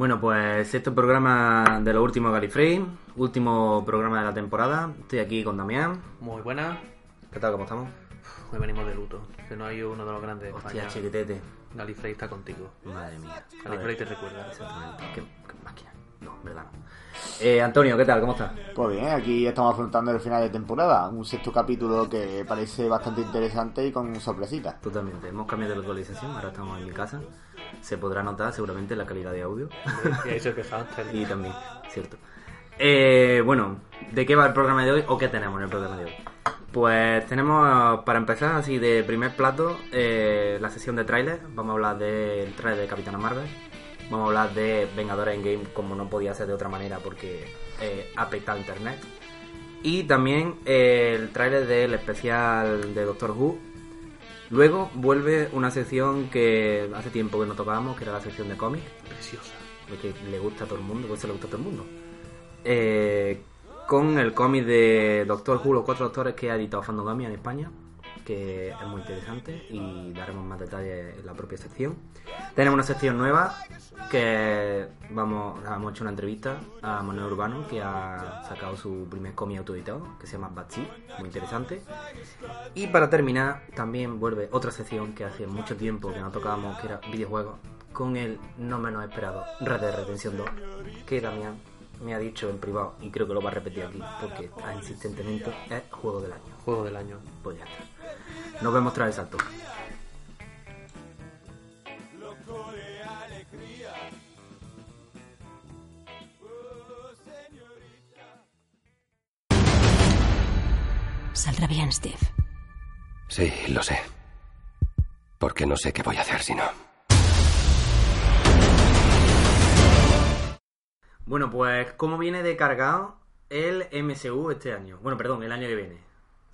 Bueno, pues este programa de lo último Galifrey, último programa de la temporada. Estoy aquí con Damián. Muy buena. ¿Qué tal? ¿Cómo estamos? Hoy venimos de luto. Que no hay uno de los grandes de Hostia, España. chiquitete. Galifrey está contigo. Madre mía. Galifrey te recuerda. Exactamente. ¿Qué, qué máquina? No, verdad. Eh, Antonio, ¿qué tal? ¿Cómo estás? Pues bien, aquí estamos afrontando el final de temporada, un sexto capítulo que parece bastante interesante y con sorpresitas. Totalmente. Hemos cambiado de localización, ahora estamos en mi casa. Se podrá notar seguramente la calidad de audio. Y ahí se quejaban. y también, cierto. Eh, bueno, ¿de qué va el programa de hoy o qué tenemos en el programa de hoy? Pues tenemos, para empezar, así de primer plato, eh, la sesión de tráiler. Vamos a hablar del tráiler de Capitana Marvel. Vamos a hablar de Vengadores Endgame como no podía ser de otra manera porque eh, ha petado internet. Y también eh, el tráiler del especial de Doctor Who. Luego vuelve una sección que hace tiempo que no tocábamos, que era la sección de cómics Preciosa. que le gusta a todo el mundo, pues se le gusta a todo el mundo. Eh, con el cómic de Doctor Who, los cuatro doctores que ha editado Fandogamia en España, que es muy interesante y daremos más detalles en la propia sección. Tenemos una sección nueva que vamos, hemos hecho una entrevista a Manuel Urbano que ha sacado su primer cómic autoeditado que se llama Batsy, muy interesante. Y para terminar, también vuelve otra sección que hace mucho tiempo que no tocábamos, que era videojuegos, con el no menos esperado Red Dead Redemption 2, que Damián me ha dicho en privado, y creo que lo va a repetir aquí, porque insistentemente es juego del año. Juego del año. Pues ya está. Nos vemos tras el salto. Saldrá bien, Steve. Sí, lo sé. Porque no sé qué voy a hacer si no. Bueno, pues, ¿cómo viene de cargado el MCU este año? Bueno, perdón, el año que viene.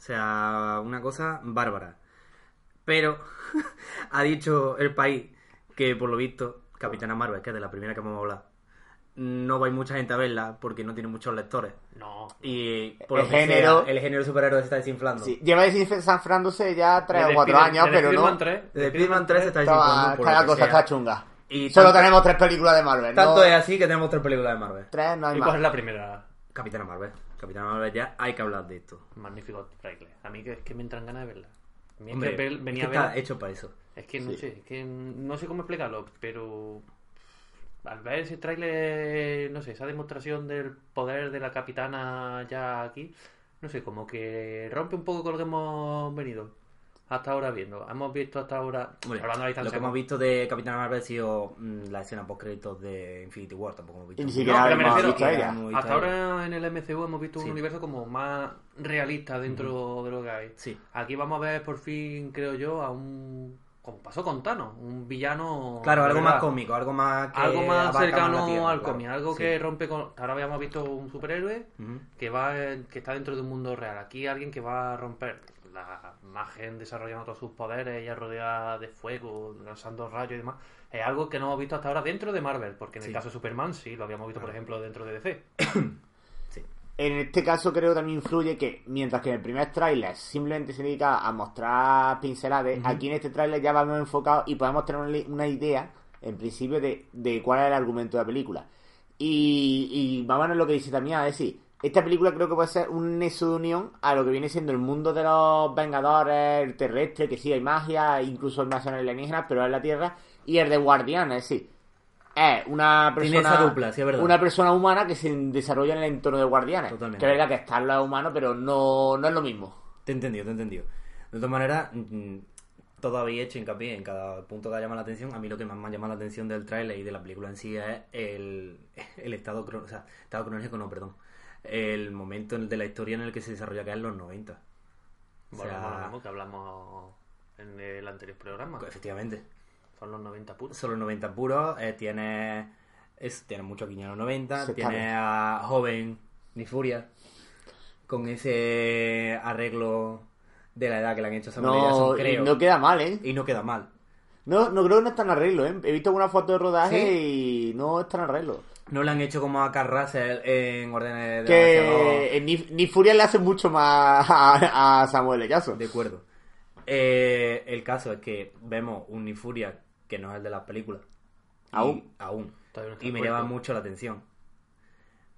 O sea, una cosa bárbara. Pero ha dicho el país que, por lo visto, Capitana Marvel, que es de la primera que vamos a hablar, no va a ir mucha gente a verla porque no tiene muchos lectores. No. Y por El lo que género- sea, el género de superhéroes se está desinflando. Sí, lleva desinflándose ya tres o Desde cuatro Spider- años, desde pero no. 3, Desde Spider-Man 3 se está Está, desinflando. por está lo la cosa sea. está chunga. Y Solo tanto- tenemos tres películas de Marvel. Tanto ¿no? es así que tenemos tres películas de Marvel. Tres, no hay ¿Y más. cuál es la primera? Capitana Marvel. Capitana Marvel ya hay que hablar de esto. Magnífico trailer. A mí que, es que me entran ganas de verla. A mí es Hombre, que ver- es venía que a ver... está hecho para eso. Es que no Sí. sé, es que no sé cómo explicarlo, pero al ver ese tráiler, no sé, esa demostración del poder de la capitana ya aquí, no sé, como que rompe un poco con lo que hemos venido hasta ahora viendo. Hemos visto hasta ahora, Hombre, hablando a lo distancia, que hemos visto de Capitana Marvel ha sido mm, la escena post créditos de Infinity War, tampoco hemos visto. Ni siquiera No, hemos ella. Hasta ahora en el MCU hemos visto Sí. un universo como más realista dentro de lo que hay. Sí. Aquí vamos a ver por fin, creo yo, a un como pasó con Thanos, un villano Claro, de algo verdad. más cómico, algo más que algo más cercano tierra, al claro. cómic, algo Sí. que rompe con... Ahora habíamos visto un superhéroe que va que está dentro de un mundo real. Aquí alguien que va a romper la imagen desarrollando todos sus poderes, ella rodeada de fuego, lanzando rayos y demás. Es algo que no hemos visto hasta ahora dentro de Marvel, porque en Sí. el caso de Superman sí, lo habíamos visto, por ejemplo, dentro de DC. En este caso creo que también influye que mientras que en el primer tráiler simplemente se dedica a mostrar pinceladas, aquí en este tráiler ya vamos enfocados y podemos tener una, idea, en principio, de, de cuál es el argumento de la película. Y, y vamos a ver lo que dice también, a decir, esta película creo que puede ser un nexo de unión a lo que viene siendo el mundo de los Vengadores, el terrestre, que sí hay magia, incluso hay invasiones alienígenas, pero es la Tierra, y el de Guardianes, es decir, es una persona dupla, sí, es verdad. una persona humana que se desarrolla en el entorno de Guardianes. Totalmente. Que es verdad que está en lo humano, pero no, no es lo mismo. Te he entendido, te he entendido. De todas maneras, mm, todo habéis hecho hincapié en cada punto que ha llamado la atención. A mí lo que más me ha llamado la atención del tráiler y de la película en sí es el, el estado, cro- o sea, estado cronológico, no, perdón. El momento de la historia en el que se desarrolla que es en los 90. O Bueno, sea, bueno, lo mismo que hablamos en el anterior programa. efectivamente. Son los 90 puros. Son los 90 puros, eh, tiene, es, tiene mucho guiño a los 90, Se tiene a joven Nifuria con ese arreglo de la edad que le han hecho a Samuel. No, Jackson, y creo. no queda mal, ¿eh? Y no queda mal. No, no creo que no está en arreglo, ¿eh? He visto una foto de rodaje y no está en arreglo. No le han hecho como a Carl Russell en órdenes de Que ni, ni Furia le hace mucho más a, a Samuel L. Jackson. De acuerdo. Eh, el caso es que vemos un Nifuria que no es el de las películas. Y- ¿Aún? aún. No está Y me llama mucho la atención.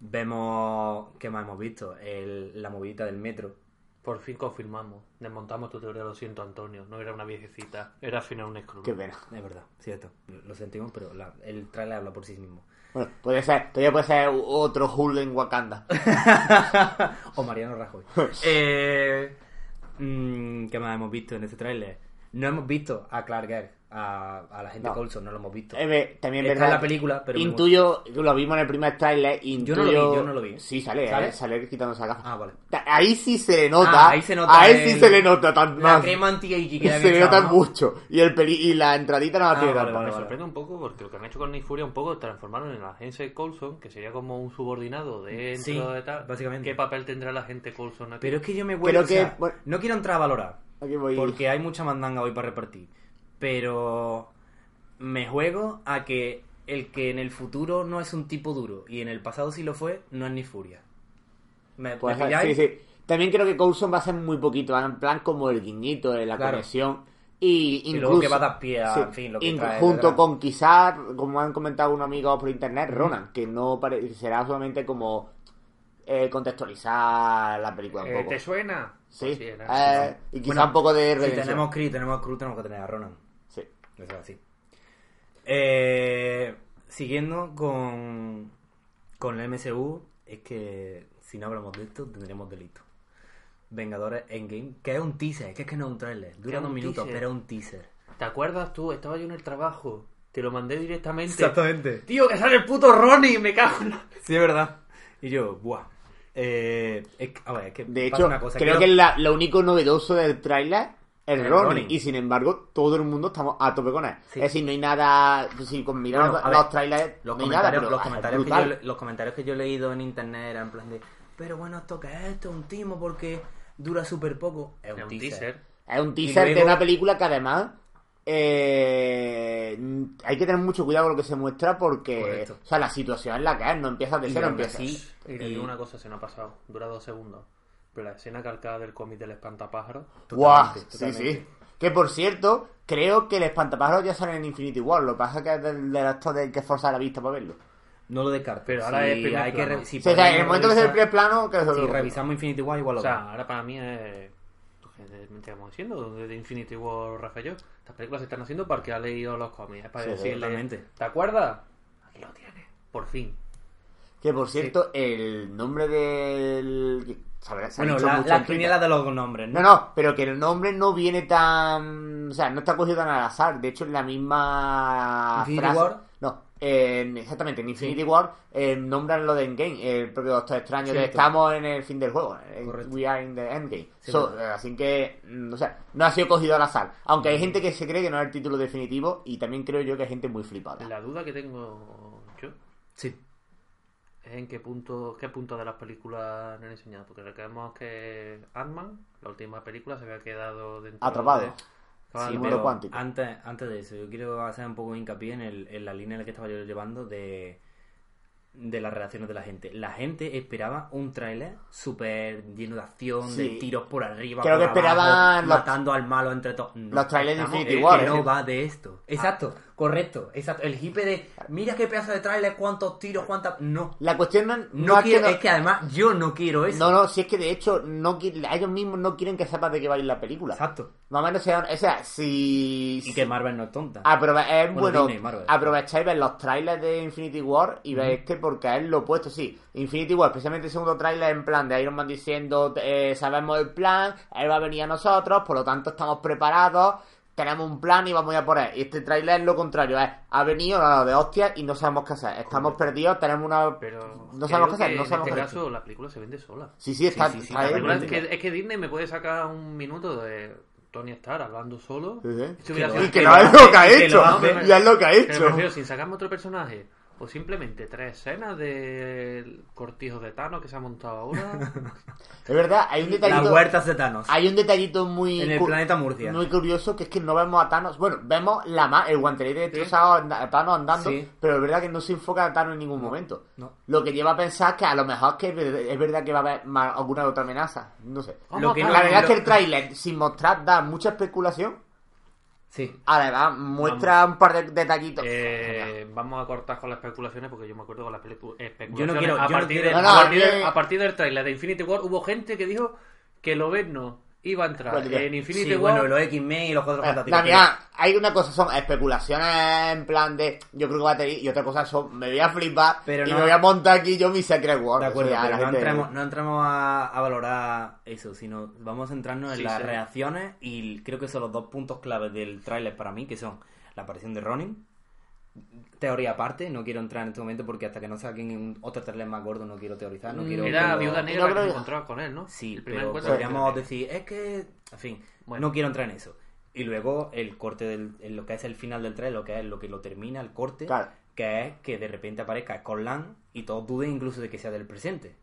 Vemos, ¿qué más hemos visto? El- la movidita del metro. Por fin confirmamos. Desmontamos tu teoría, lo siento, Antonio. No era una viejecita, era al final un Skrull. Qué pena. Es verdad, cierto. Lo sentimos, pero la- el trailer habla por sí mismo. Bueno, puede ser, todavía puede ser otro Hulk en Wakanda. o Mariano Rajoy. eh, mm, ¿Qué más hemos visto en este tráiler? No hemos visto a Clark Gregg, a, a la gente No. Coulson, no lo hemos visto. Eh, también es Está verdad. en la película, pero... Intuyo, lo vimos en el primer tráiler, intuyo... Yo no lo vi, yo no lo vi. Sí, sale, ¿Sale? ¿eh? Sale quitándose la gafa. Ah, vale. Ahí sí se le nota. Ah, ahí se nota ahí el- sí se le nota tan La más. crema anti-age que se le nota ¿no? mucho. Y el peli y la entradita no la Ah, tiene vale, vale, Me vale. sorprende un poco porque lo que han hecho con Nick Fury un poco transformaron en la agencia Coulson, que sería como un subordinado dentro Sí, de tal. básicamente. ¿Qué papel tendrá la gente Coulson aquí? Pero es que yo me Creo vuelvo... o que- sea, bueno. No quiero entrar a valorar. Aquí voy. Porque hay mucha mandanga hoy para repartir. Pero me juego a que el que en el futuro no es un tipo duro y en el pasado sí lo fue, no es ni furia. ¿Me, Pues, me sí. También creo que Coulson va a ser muy poquito, va en plan como el guiñito de la Claro. conexión. Y Y incluso, luego que va a dar pie a, sí, en fin, lo que trae junto con quizás, como han comentado unos amigos por internet, Ronan, que no será solamente como eh, contextualizar la película un Eh, poco. ¿Te suena? Sí, Pues eh, y quizá Bueno, un poco de Si redención. tenemos Creed, tenemos a Crew, tenemos que tener a Ronan. Eso es así. Eh, siguiendo con, con el MCU, es que si no hablamos de esto, tendremos delito. Vengadores Endgame, que es un teaser, que es que no es un trailer. Dura dos minutos, teaser. pero es un teaser. ¿Te acuerdas tú? Estaba yo en el trabajo. Te lo mandé directamente. Exactamente. Tío, que sale el puto Ronnie, me cago en la... Sí, es verdad. Y yo, buah. Eh, es a ver, es que De pasa hecho, una cosa, creo quiero- que la- lo único novedoso del tráiler es El Ronin. Ronin. Y sin embargo, todo el mundo estamos a tope con él. Sí. Es decir, no hay nada. Si con mirar Bueno, los, ver, trailers, los no hay nada. pero los, comentarios que yo, los comentarios que yo he leído en internet eran en plan de pero bueno, ¿esto qué es esto? ¿Un timo? Porque dura súper poco. Es un, Es un teaser. teaser. Es un teaser de una película que además. eh, hay que tener mucho cuidado con lo que se muestra porque. Correcto. O sea, la situación en la que es, no empieza de cero, empieza. así- Y Y- una cosa, se me ha pasado. Dura dos segundos. Pero la escena calcada del cómic del espantapájaro. ¡Guau! Sí, sí. Que por cierto, creo que el espantapájaros ya sale en Infinity War. Lo que pasa es que es del, del actor del que forzar la vista para verlo. No lo descarto. Pero ahora Si es primer hay que plano. si Sí, o sea, en el momento que ve el primer plano, que Si revisamos Infinity War, igual lo O sea, ahora para mí es... ¿Qué estamos diciendo? De Infinity War, Rafa y yo. Estas películas se están haciendo porque ha leído los cómics. Es para Sí, decirle... totalmente. ¿Te acuerdas? Aquí lo tienes. Por fin. Que por cierto, el nombre del. Se Bueno, dicho la, la quiniela de los nombres, ¿no? No, no, pero que el nombre no viene tan. O sea, no está cogido tan al azar. De hecho, en la misma. ¿Infinity frase- War? No, en- exactamente, en Infinity War eh, nombran lo de Endgame, el propio Doctor Extraño, de estamos en el fin del juego. en- Correcto. We are in the Endgame. Sí, So, eh, así que, mm, o sea, no ha sido cogido al azar. Aunque hay gente que se cree que no es el título definitivo y también creo yo que hay gente muy flipada. La duda que tengo yo Sí. Es en qué punto, qué punto de las películas no han enseñado. Porque recordemos que Ant-Man, la última película, se había quedado dentro Atrapado. de... Sí, pero cuántico. antes, antes de eso, yo quiero hacer un poco de hincapié en, el- en la línea en la que estaba yo llevando de, de las reacciones de la gente. La gente esperaba un tráiler súper lleno de acción, Sí. de tiros por arriba, Creo por que esperaban los- matando al malo entre todos. No, los trailers de estamos- Infinity War, que no va de esto. Exacto, correcto, exacto. El hipe de, mira qué pedazo de tráiler, cuántos tiros, cuántas... No, La cuestión no, no es que quiero, no- es que además yo no quiero eso. No, no, si es que de hecho no ellos mismos no quieren que sepas de qué va a ir la película. Exacto. Más o menos sea, o sea, si Y que Marvel no es tonta. aprove- es Bueno, bueno, aprovecháis ver los trailers de Infinity War y veis este porque es lo opuesto, sí. Infinity War, especialmente el segundo trailer en plan de Iron Man diciendo eh, sabemos el plan, él va a venir a nosotros, por lo tanto estamos preparados. Tenemos un plan y vamos a por él. Y este tráiler es lo contrario, es, ha venido a de hostias y no sabemos qué hacer. Estamos perdidos, tenemos una... Pero no sabemos qué hacer, no en sabemos este qué caso la película se vende sola. Sí, sí, está... Sí, sí, sí, está la ahí. Es, que, es que Disney me puede sacar un minuto de Tony Stark hablando solo. Sí, Que Y no es lo que ha hecho. Ya es lo que ha hecho. sin sacarme otro personaje, o simplemente tres escenas del cortijo de Thanos que se ha montado ahora. Es verdad, hay un Las detallito... huertas de Thanos. Hay un detallito muy... En el planeta Murcia. Muy curioso, que es que no vemos a Thanos... Bueno, vemos la ma- el guantelete destrozado anda- a Thanos andando, Sí. pero es verdad que no se enfoca a Thanos en ningún momento. no. Lo que lleva a pensar que a lo mejor que es ver- es verdad que va a haber más- alguna otra amenaza. No sé. Lo que la no- verdad es que el tráiler, sin mostrar, da mucha especulación. Sí. Además, muestra un par de detallitos. Eh, vamos a cortar con las especulaciones porque yo me acuerdo con las especulaciones. Yo no quiero- a, yo no partir quiero- de- No, no, a, a partir mí- de- a partir del trailer de Infinity War hubo gente que dijo que Lobezno iba a entrar en Infinity Sí, War. bueno, los X-Men y los Cuatro Eh, Fantásticos. Damián, hay una cosa son especulaciones en plan de yo creo que va a tener y otra cosa son me voy a flipar Pero y no- me voy a montar aquí yo mi Secret War. De acuerdo, O sea, pero la no entramos, no entramos a, a valorar eso, sino vamos a centrarnos en Sí, las sí. reacciones y creo que son los dos puntos claves del tráiler para mí, que son la aparición de Ronin, teoría aparte, no quiero entrar en este momento porque hasta que no saquen un- otro tráiler más gordo no quiero teorizar, no quiero... Era Viuda Negra No que creo se que- encontraba con él, ¿no? Sí, El primer pero encuentro podríamos de- decir, es que, en fin, Bueno. no quiero entrar en eso. Y luego el corte del, lo que es el final del trailer, lo que es lo que lo termina, el corte, Claro. que es que de repente aparezca Scotland y todos duden incluso de que sea del presente.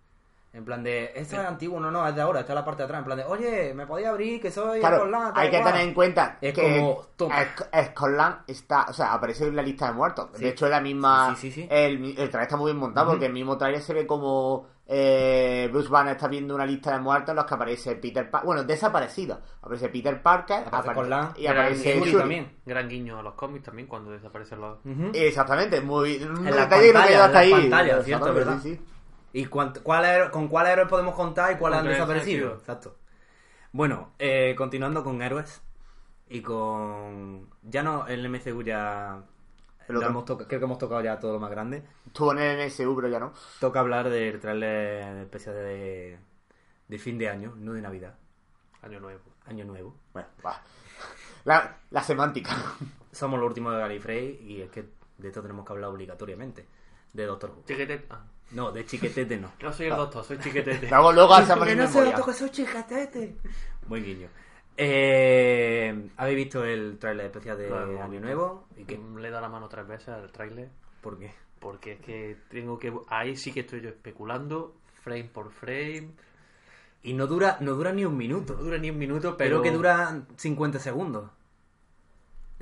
En plan de, esto es antiguo, no, no, es de ahora, está la parte de atrás. En plan de, oye, me podía abrir, que soy Claro, Scotland, hay que cual". tener en cuenta Es que como, toma. Sc- Scotland está, o sea, aparece en la lista de muertos. Sí. De hecho, es la misma. Sí, sí, sí, sí. El, el trailer está muy bien montado porque el mismo trailer se ve como eh, Bruce Banner está viendo una lista de muertos en los que aparece Peter Parker. Bueno, desaparecido. Aparece Peter Parker Aparece y aparece Shuri Shuri. también. Gran guiño a los cómics también cuando desaparecen los. Exactamente, muy. En las detalle que no hasta en ahí. las pantallas, cierto, ¿verdad? sí, sí. ¿Y cuánt- cuál héroe- con cuál héroe podemos contar y cuáles han desaparecido? desaparecidos. Exacto. Bueno, eh, continuando con héroes y con... Ya no, el MCU ya... Lo otro. hemos Creo que hemos tocado ya todo lo más grande. Estuvo en el MSU, pero ya no. Toca hablar del trailer especial de, de fin de año, no de Navidad, Año nuevo. año nuevo. Bueno, va. La, la semántica. Somos los últimos de Gallifrey y es que de esto tenemos que hablar obligatoriamente. De Doctor Who. No, de Chiquetete no. no soy el doctor, soy chiquetete. Luego, luego hacemos Que no memoria. lo que soy Chiquetete. Buen guiño. Eh, ¿Habéis visto el trailer especial de Año. Nuevo? ¿Y qué? Le he dado la mano tres veces al tráiler ¿Por qué? porque es que tengo que... Ahí sí que estoy yo especulando, frame por frame. Y no dura, no dura ni un minuto. No dura ni un minuto, pero... Que dura 50 segundos.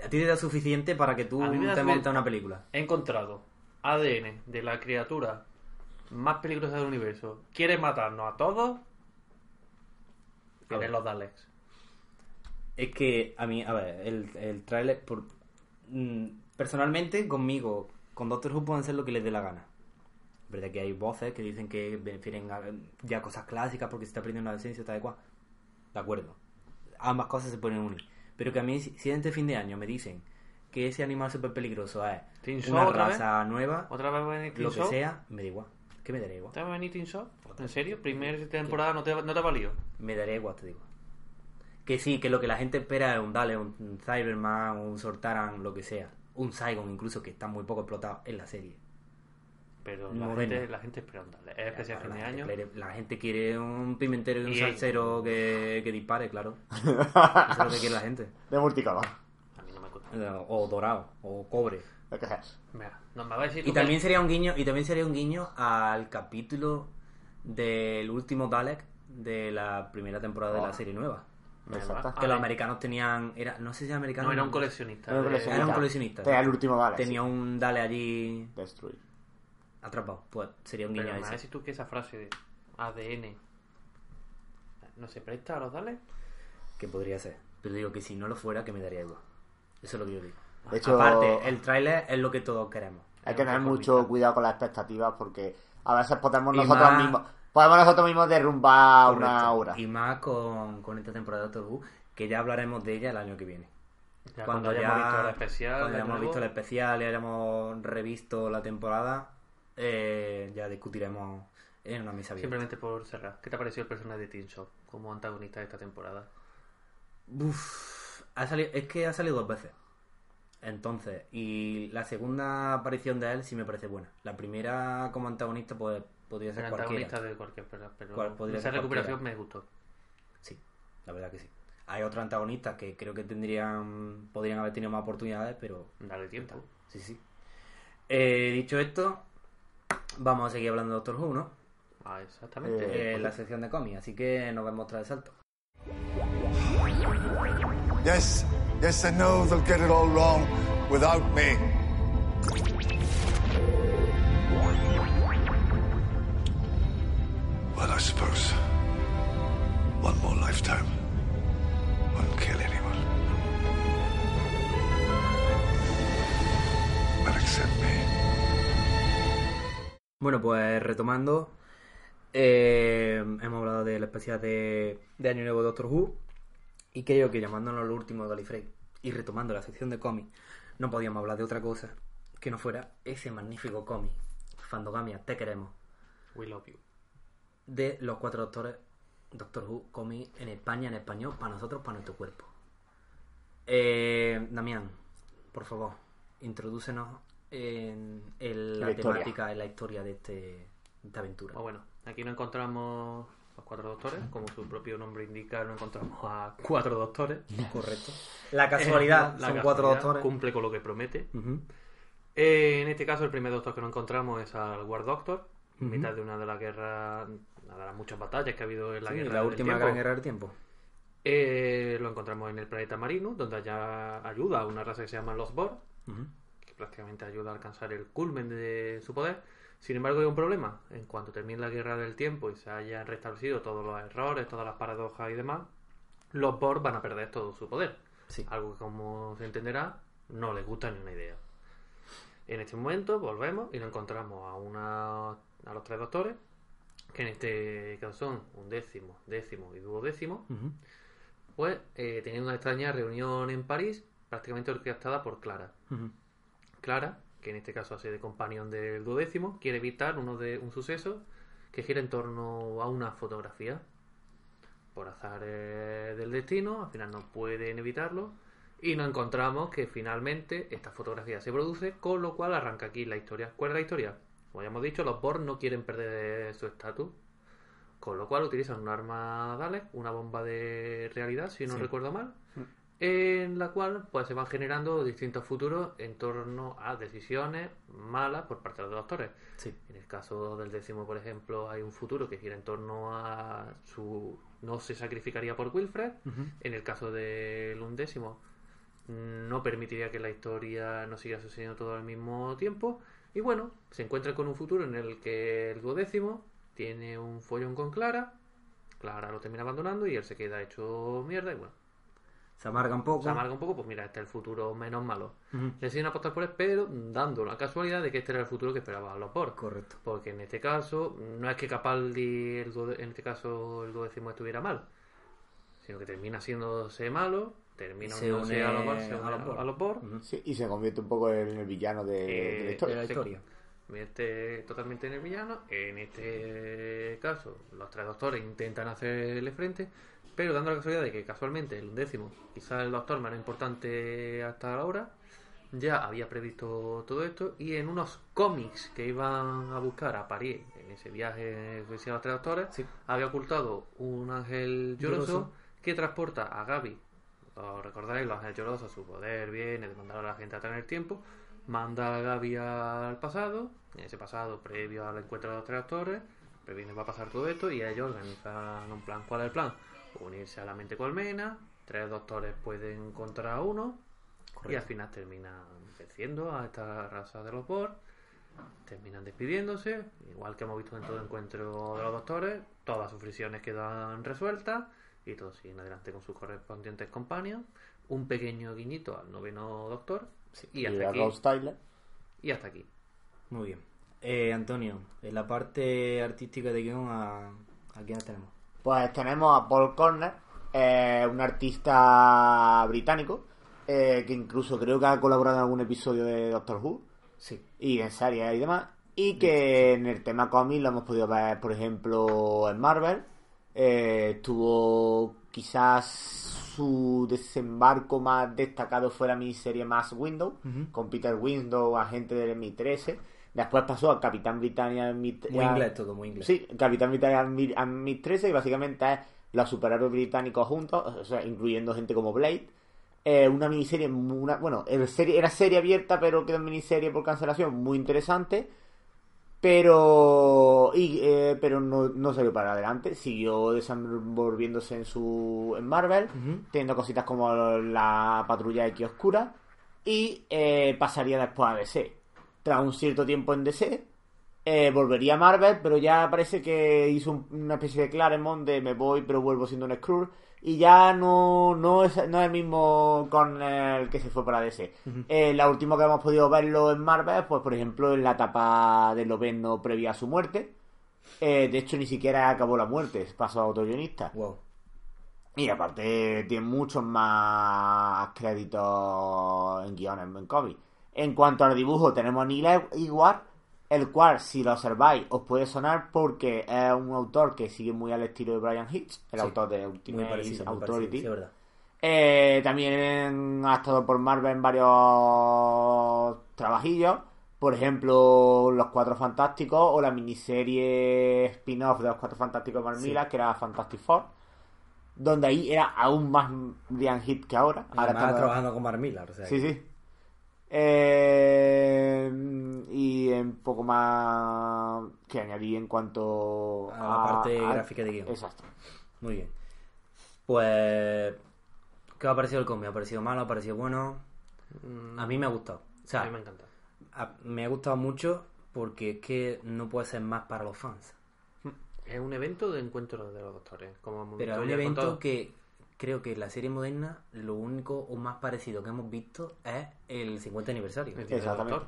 A ti te da suficiente para que tú A mí me da te metas una película. He encontrado ADN de la criatura más peligrosa del universo. Quiere matarnos a todos. Tiene los Daleks. Es que a mí, a ver, el, el tráiler, por, mm, personalmente, conmigo, con Doctor Who pueden ser lo que les dé la gana. Es verdad que hay voces que dicen que prefieren ya cosas clásicas porque se está perdiendo la esencia, y cual. De acuerdo. Ambas cosas se pueden unir. Pero que a mí, si en este fin de año me dicen que ese animal súper peligroso es una raza nueva, ¿Otra vez lo que sea, me da igual. ¿Qué me daría igual? ¿Otra vez va a venir Shaw? ¿En serio? ¿Primera temporada no te, no te ha valido? Me daría igual, te digo. Que sí, que lo que la gente espera es un Dale, un, un Cyberman, un Sortaran, lo que sea. Un Saigon incluso, que está muy poco explotado en la serie. Pero la Moderno. gente, la gente espera un Dalek. Es especial fin de gente año. quiere, la gente quiere un pimentero y un Y- salsero que, que dispare, claro. Eso es lo que quiere la gente. De multicolor. A mí no me gusta. O dorado, o cobre. Que sea. Mira, no me va a decir Y que- también sería un guiño, y también sería un guiño al capítulo del último Dalek de la primera temporada de la Oh. serie nueva. Exacto. Que los americanos tenían. Era, no sé si americanos. No, era un coleccionista. Era un de- coleccionista. Era un coleccionista. Era el último Dalek. Tenía un Dale allí Destruir. atrapado. Pues sería un guiño ese. decir tú que esa frase de ADN no se presta a los Daleks. Que podría ser. Pero digo que si no lo fuera, que me daría igual. Eso es lo que yo digo. De hecho, Aparte, el tráiler es lo que todos queremos. hay que tener mucho cuidado con las expectativas porque a veces podemos Y nosotros más- mismos podemos nosotros mismos derrumbar una obra. Y más con, con esta temporada de Doctor Who, que ya hablaremos de ella el año que viene. Ya cuando, hayamos visto el especial. cuando hayamos nuevo, visto el especial y hayamos revisto la temporada, eh, ya discutiremos en una mesa abierta. Simplemente por cerrar. ¿Qué te ha parecido el personaje de Teen Shaw como antagonista de esta temporada? Uf, Ha salido, es que ha salido dos veces. Entonces, y la segunda aparición de él sí me parece buena. La primera como antagonista pues podría ser El cualquiera. antagonista de cualquier pero, pero Cual- podría esa ser recuperación cualquiera. me gustó. Sí, la verdad que sí. Hay otros antagonistas que creo que tendrían, podrían haber tenido más oportunidades, pero Dale tiempo. sí, sí. Eh, dicho esto, vamos a seguir hablando de Doctor Who, ¿no? Ah, exactamente. Eh, la sección de cómics, así que nos vemos tras el salto. Yes, yes, I know they'll get it all wrong without me. Well, I suppose one more lifetime won't kill anyone. But except me. Bueno, pues retomando, eh, hemos hablado del especial de, de Año Nuevo Doctor Who y creo que llamándonos lo último de Gallifrey y retomando la sección de cómics, no podíamos hablar de otra cosa que no fuera ese magnífico cómic, Fandogamia, te queremos, We love you. de los cuatro doctores Doctor Who cómic en España, en español, para nosotros, para nuestro cuerpo. Eh, Damián, por favor, introdúcenos en, en la, temática, en la historia de, este, de esta aventura. Ah, bueno, aquí no encontramos los cuatro doctores, como su propio nombre indica, no encontramos a cuatro doctores. Correcto. La casualidad, Eh, la son casualidad cuatro doctores. Cumple con lo que promete. Eh, en este caso, el primer doctor que no encontramos es al War Doctor, en mitad de una de las guerras, una de las muchas batallas que ha habido en la Sí, guerra la del última tiempo. gran guerra del tiempo. Eh, lo encontramos en el planeta marino, donde ya ayuda a una raza que se llama los Borg, Ujú. que prácticamente ayuda a alcanzar el culmen de su poder. Sin embargo, hay un problema. En cuanto termine la guerra del tiempo y se hayan restablecido todos los errores, todas las paradojas y demás, los Borg van a perder todo su poder. Sí. Algo que, como se entenderá, no les gusta ni una idea. En este momento volvemos y nos encontramos a, una, a los tres doctores, que en este caso son un décimo, décimo y duodécimo, pues eh, teniendo una extraña reunión en París, prácticamente orquestada por Clara. Clara, que en este caso hace de companión del duodécimo, quiere evitar uno de un suceso que gira en torno a una fotografía. Por azar eh, del destino, al final no pueden evitarlo. Y nos encontramos que finalmente esta fotografía se produce, con lo cual arranca aquí la historia. ¿Cuál es la historia? Como ya hemos dicho, los Borg no quieren perder su estatus. Con lo cual utilizan un arma Dalek, una bomba de realidad, si no Sí. recuerdo mal, en la cual pues se van generando distintos futuros en torno a decisiones malas por parte de los doctores. Sí. En el caso del décimo, por ejemplo, hay un futuro que gira en torno a su... no se sacrificaría por Wilfred. En el caso del undécimo, no permitiría que la historia no siga sucediendo todo al mismo tiempo. Y bueno, se encuentra con un futuro en el que el duodécimo tiene un follón con Clara. Clara lo termina abandonando y él se queda hecho mierda. Y bueno, Se amarga un poco. se amarga un poco, pues mira, este es el futuro menos malo. Ujú. Deciden apostar por él, pero dando la casualidad de que este era el futuro que esperaban los Borg. Correcto. Porque en este caso, no es que Capaldi, el en este caso, el duodécimo estuviera mal, sino que termina haciéndose malo, termina Se uniéndose une a los Borg, se a los Borg. a los Borg, Ujú. Sí, y se convierte un poco en el villano de, de la Eh, historia. De la se historia. convierte totalmente en el villano. En este caso, los tres doctores intentan hacerle frente, pero dando la casualidad de que casualmente el undécimo, quizás el doctor menos importante hasta ahora, ya había previsto todo esto y en unos cómics que iban a buscar a París en ese viaje que hicieron los tres doctores, Sí. había ocultado un ángel lloroso, Lloroso. que transporta a Gaby. Os recordaréis, los ángeles llorosos, su poder viene de mandar a la gente a tener tiempo. Manda a Gaby al pasado, en ese pasado previo al encuentro de los tres actores, previene va a pasar todo esto y ellos organizan un plan. ¿Cuál es el plan? Unirse a la mente colmena, tres doctores pueden contra uno y al final terminan venciendo a esta raza de los Borg. Terminan despidiéndose, igual que hemos visto en todo encuentro de los doctores, todas sus fricciones quedan resueltas y todos siguen adelante con sus correspondientes compañeros. Un pequeño guiñito al noveno doctor y Y hasta a aquí. Y hasta aquí. Muy bien. Eh, Antonio, en la parte artística de guion, ¿a, a quiénes tenemos? Pues tenemos a Paul Corner, eh, un artista británico, eh, que incluso creo que ha colaborado en algún episodio de Doctor Who Sí. y en series y demás. Y que en el tema cómic lo hemos podido ver, por ejemplo, en Marvel. Eh, estuvo quizás su desembarco más destacado fue la miniserie Mass Window, con Peter Window, agente del MI-13. Después pasó a Capitán Britannia en Muy inglés todo, muy inglés. Sí, Capitán Britannia en Mi- en MI-13 y básicamente es los superhéroes británicos juntos, o sea, incluyendo gente como Blade. Eh, una miniserie, una, bueno, era serie, era serie abierta, pero quedó en miniserie por cancelación, muy interesante. Pero y, eh, pero no, no salió para adelante, siguió desenvolviéndose en su en Marvel, teniendo cositas como la patrulla X oscura y eh, pasaría después a DC. Tras un cierto tiempo en DC, eh, volvería a Marvel, pero ya parece que hizo un- una especie de Claremont de me voy, pero vuelvo siendo un Skrull. Y ya no, no, es, no es el mismo con el que se fue para DC. Eh, la última que hemos podido verlo en Marvel, pues por ejemplo en la etapa del noveno previa a su muerte. Eh, de hecho, ni siquiera acabó la muerte, pasó a otro guionista. Wow. Y aparte tiene muchos más créditos en guiones en cómics. En cuanto al dibujo, tenemos a Neil Iguar, el cual, si lo observáis, os puede sonar porque es un autor que sigue muy al estilo de Brian Hitch, el Sí, autor de Ultimate parecido, Authority. parecido, sí. Eh, también ha estado por Marvel en varios trabajillos. Por ejemplo, Los Cuatro Fantásticos o la miniserie spin-off de Los Cuatro Fantásticos de Sí. Millar, que era Fantastic Four. Donde ahí era aún más Brian Hit que ahora. Ahora está- trabajando con Mark Millar, o sea, Sí, que- sí. Eh, y un poco más que añadir en cuanto A la parte gráfica de guion. Exacto. Muy bien. Pues, ¿qué ha parecido el cómic? ¿Ha parecido malo? ¿Ha parecido bueno? A mí me ha gustado. O sea, a mí me encanta. a- me ha gustado mucho porque es que no puede ser más para los fans. Es un evento de encuentro de los doctores. Como Pero es un evento que creo que en la serie moderna lo único o más parecido que hemos visto es el 50 aniversario. Exactamente.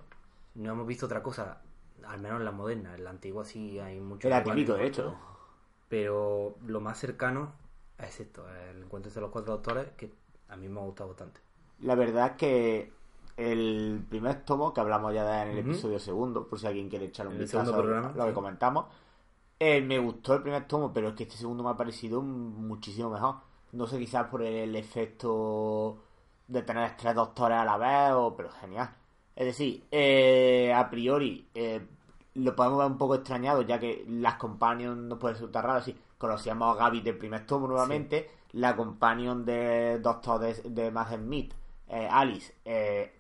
No hemos visto otra cosa, al menos en la moderna. En la antigua sí hay mucho. Era típico, de hecho. Pero lo más cercano es esto, el encuentro de los cuatro doctores, que a mí me ha gustado bastante. La verdad es que el primer tomo, que hablamos ya de en el episodio segundo, por si alguien quiere echar un el vistazo segundo a programa, lo que sí. comentamos, eh, me gustó el primer tomo, pero es que este segundo me ha parecido muchísimo mejor. No sé, quizás por el efecto de tener tres doctores a la vez, o, pero genial. Es decir, eh, a priori eh, lo podemos ver un poco extrañado, ya que las companions no pueden resultar raras. Sí, conocíamos a Gaby del primer tomo nuevamente, la companion de Doctor de, de Matt Smith, eh, Alice, eh,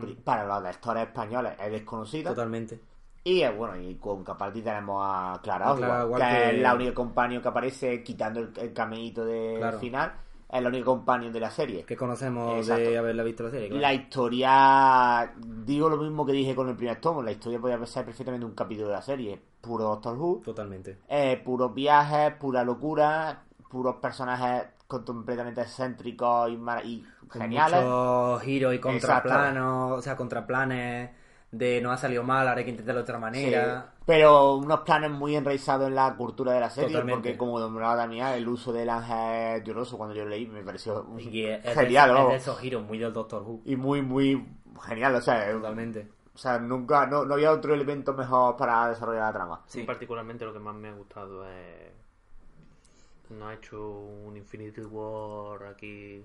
pri- para los lectores españoles es desconocida. Totalmente. Y eh, bueno, y con Capaldi tenemos a Clara Oswald, que, que- es la única companion que aparece quitando el, el cameíto del Claro. final. Es la única companion de la serie. Que conocemos de Exacto. haberla visto la serie. claro. La historia, digo lo mismo que dije con el primer tomo, la historia podría ser perfectamente un capítulo de la serie, puro Doctor Who, Totalmente. eh, puros viajes, pura locura, puros personajes completamente excéntricos y, y geniales. muchos giros y Exacto. contraplanos, o sea, contraplanes de no ha salido mal, ahora hay que intentarlo de otra Sí, manera. pero unos planes muy enraizados en la cultura de la serie, Totalmente. porque como nombraba Damián, el uso del ángel lloroso cuando yo leí me pareció Y que es, de- genial, es de esos giros muy del Doctor Who. y muy, muy genial, o sea, Totalmente. o sea nunca, no, no había otro elemento mejor para desarrollar la trama. Sí. particularmente lo que más me ha gustado es. No ha hecho un Infinity War aquí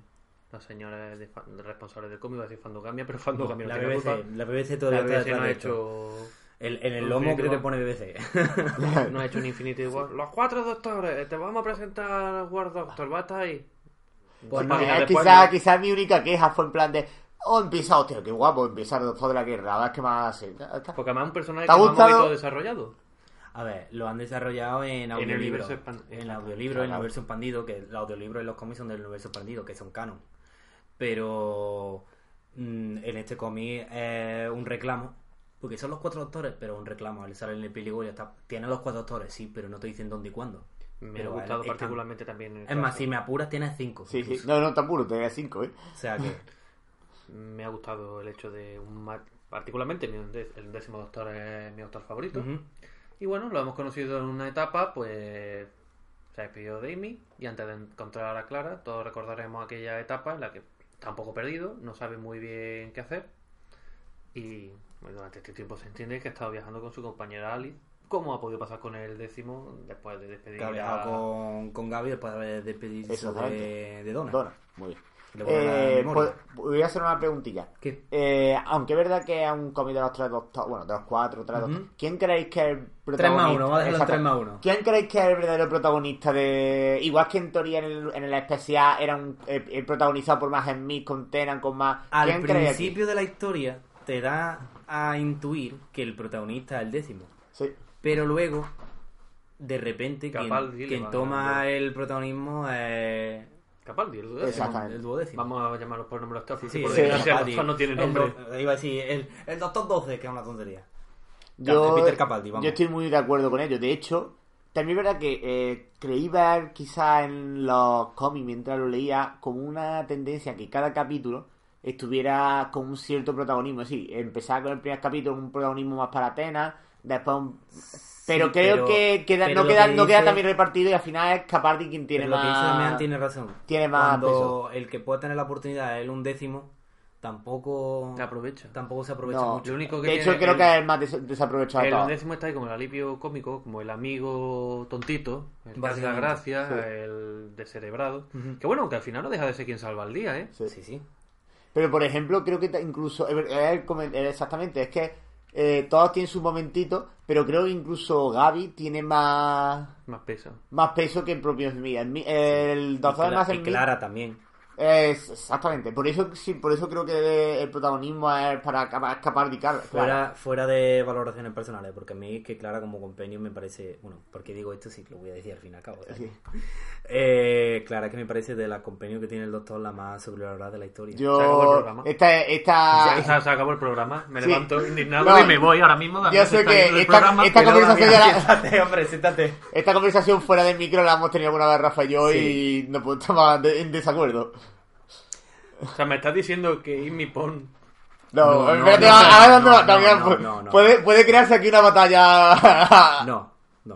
los señores de responsables del cómic, iba a decir Fandogamia, pero Fandogamia no, La tiene BBC, culpa. la BBC La todavía está BBC no ha hecho. El- en el lomo Infinity creo que pone BBC. No ha hecho un Infinity War. Los cuatro doctores, te vamos a presentar War Doctor, va a estar ahí. Pues Dos no, Eh, quizá, ¿no? quizá mi única queja fue en plan de oh empieza, hostia, qué guapo empezar después de la guerra, a ver qué más está. Porque además es un personaje ¿Te ha que no visto desarrollado. A ver, lo han desarrollado en el audiolibro. universo expan- En el audiolibro, en el universo expandido, que los audiolibros y los cómics son del universo expandido, que son canon. Pero mm, en este cómic es un reclamo. Porque son los cuatro doctores, pero un reclamo. Al sale en el epílogo y ya está. Tiene los cuatro doctores, sí, pero no te dicen dónde y cuándo. Me Pero ha gustado están- particularmente también. el Es más, si me apuras, tienes cinco. Sí, sí. No, no, te cinco, ¿eh? O sea que. Me ha gustado el hecho de un particularmente el décimo doctor es mi doctor favorito. Y bueno, lo hemos conocido en una etapa, pues se despidió de Amy y antes de encontrar a Clara, todos recordaremos aquella etapa en la que está un poco perdido, no sabe muy bien qué hacer. Y bueno, durante este tiempo se entiende que ha estado viajando con su compañera Alice, cómo ha podido pasar con el décimo después de despedir Que ha a- viajado con, con Gaby después de haber despedido de, de Donna. Donna, muy bien. Eh, pues, voy a hacer una preguntilla. ¿Qué? Eh, aunque es verdad que es un cómic de los tres doctores, bueno, de los cuatro, tres Ujú. doctores. ¿Quién creéis que es el Tres protagonista? más uno, vamos a dejarlo en Exacto. tres más uno. ¿Quién creéis que es el verdadero protagonista de. Igual que en teoría en el, en el especial era un, eh, eh, protagonizado por más Smith, con Tenan, con más. Al ¿Quién creéis aquí? principio de la historia te da a intuir que el protagonista es el décimo. Sí. Pero luego, de repente, quien, le quien va toma el protagonismo es Capaldi, el duodécimo. Exactamente. el duodécimo. Vamos a llamarlos por nombre actor. Sí, porque sí, Capaldi. doctor no tiene nombre. do- iba a decir, el, el Doctor 12, que es una tontería. Yo, Peter Capaldi, vamos. yo estoy muy de acuerdo con ello. De hecho, también es verdad que eh, creí ver quizás en los cómics mientras lo leía como una tendencia que cada capítulo estuviera con un cierto protagonismo. Sí, empezaba con el primer capítulo con un protagonismo más para Atenas, después un... Pero creo pero- que queda- pero no, queda, que no queda dice- también repartido y al final es Capaldi quien tiene Pero lo que dice Damián más... tiene razón. tiene más Cuando peso. el que puede tener la oportunidad es el un décimo, tampoco Se aprovecha. tampoco se aprovecha No, mucho. Lo único que de hecho creo el- que es el más des- desaprovechado de El todos. décimo está ahí como el alivio cómico, como el amigo tontito, el hace la gracia, sí. el descerebrado. Que bueno, que al final no deja de ser quien salva el día, ¿eh? Sí. Sí, sí. Pero por ejemplo, creo que incluso. exactamente, es que eh, todos tienen su momentito, pero creo que incluso Gaby tiene más Más peso. más peso que el propio Smith. El, el Cla- más y Clara también. Es exactamente. Por eso sí, por eso creo que el protagonismo es para escapar, de Clara. Fuera, fuera de valoraciones personales, porque a mí es que Clara como compendio me parece... Bueno, porque digo esto sí que lo voy a decir al fin y al cabo. ¿eh? Sí. Eh, Clara que me parece de la compendio que tiene el doctor la más sobrevalorada de la historia. Se acabó el Yo programa. esta esta Ya, se, se acabó el programa. Me Sí. levanto indignado No, y me voy ahora mismo. yo sé que esta- programa, esta pero conversación Damián- ya la- Siéntate, hombre, siéntate. esta conversación fuera del micro la hemos tenido alguna vez Rafa y yo Sí. y no podemos estar de- en desacuerdo. O sea, me estás diciendo que Amy Pond No, No, no, espérate, no, ahora no, no, no. Puede, puede crearse aquí una batalla. No, no.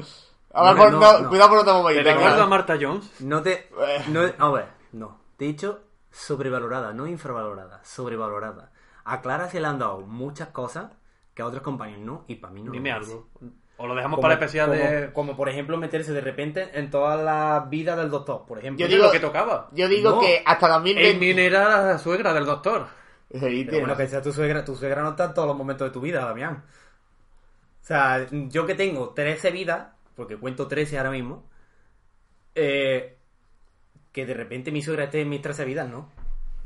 A lo mejor No, no, no. cuidado por otro Te momento. recuerdo a. Marta Jones. No te. No, a ver, no. Te he dicho sobrevalorada, no infravalorada, sobrevalorada. A Clara se le han dado muchas cosas que a otros compañeros no, y para mí no. Dime lo es. O lo dejamos Como, para el especial como- de. como, por ejemplo meterse de repente en toda la vida del doctor, por ejemplo. Yo digo- lo que tocaba. Yo digo No. que hasta Amy 2020. era la suegra del doctor. Sí, Pero tiene bueno, que sea tu suegra, tu suegra no está en todos los momentos de tu vida, Damián. O sea, yo que tengo 13 vidas, porque cuento 13 ahora mismo, eh, que de repente mi suegra esté en mis 13 vidas, ¿no?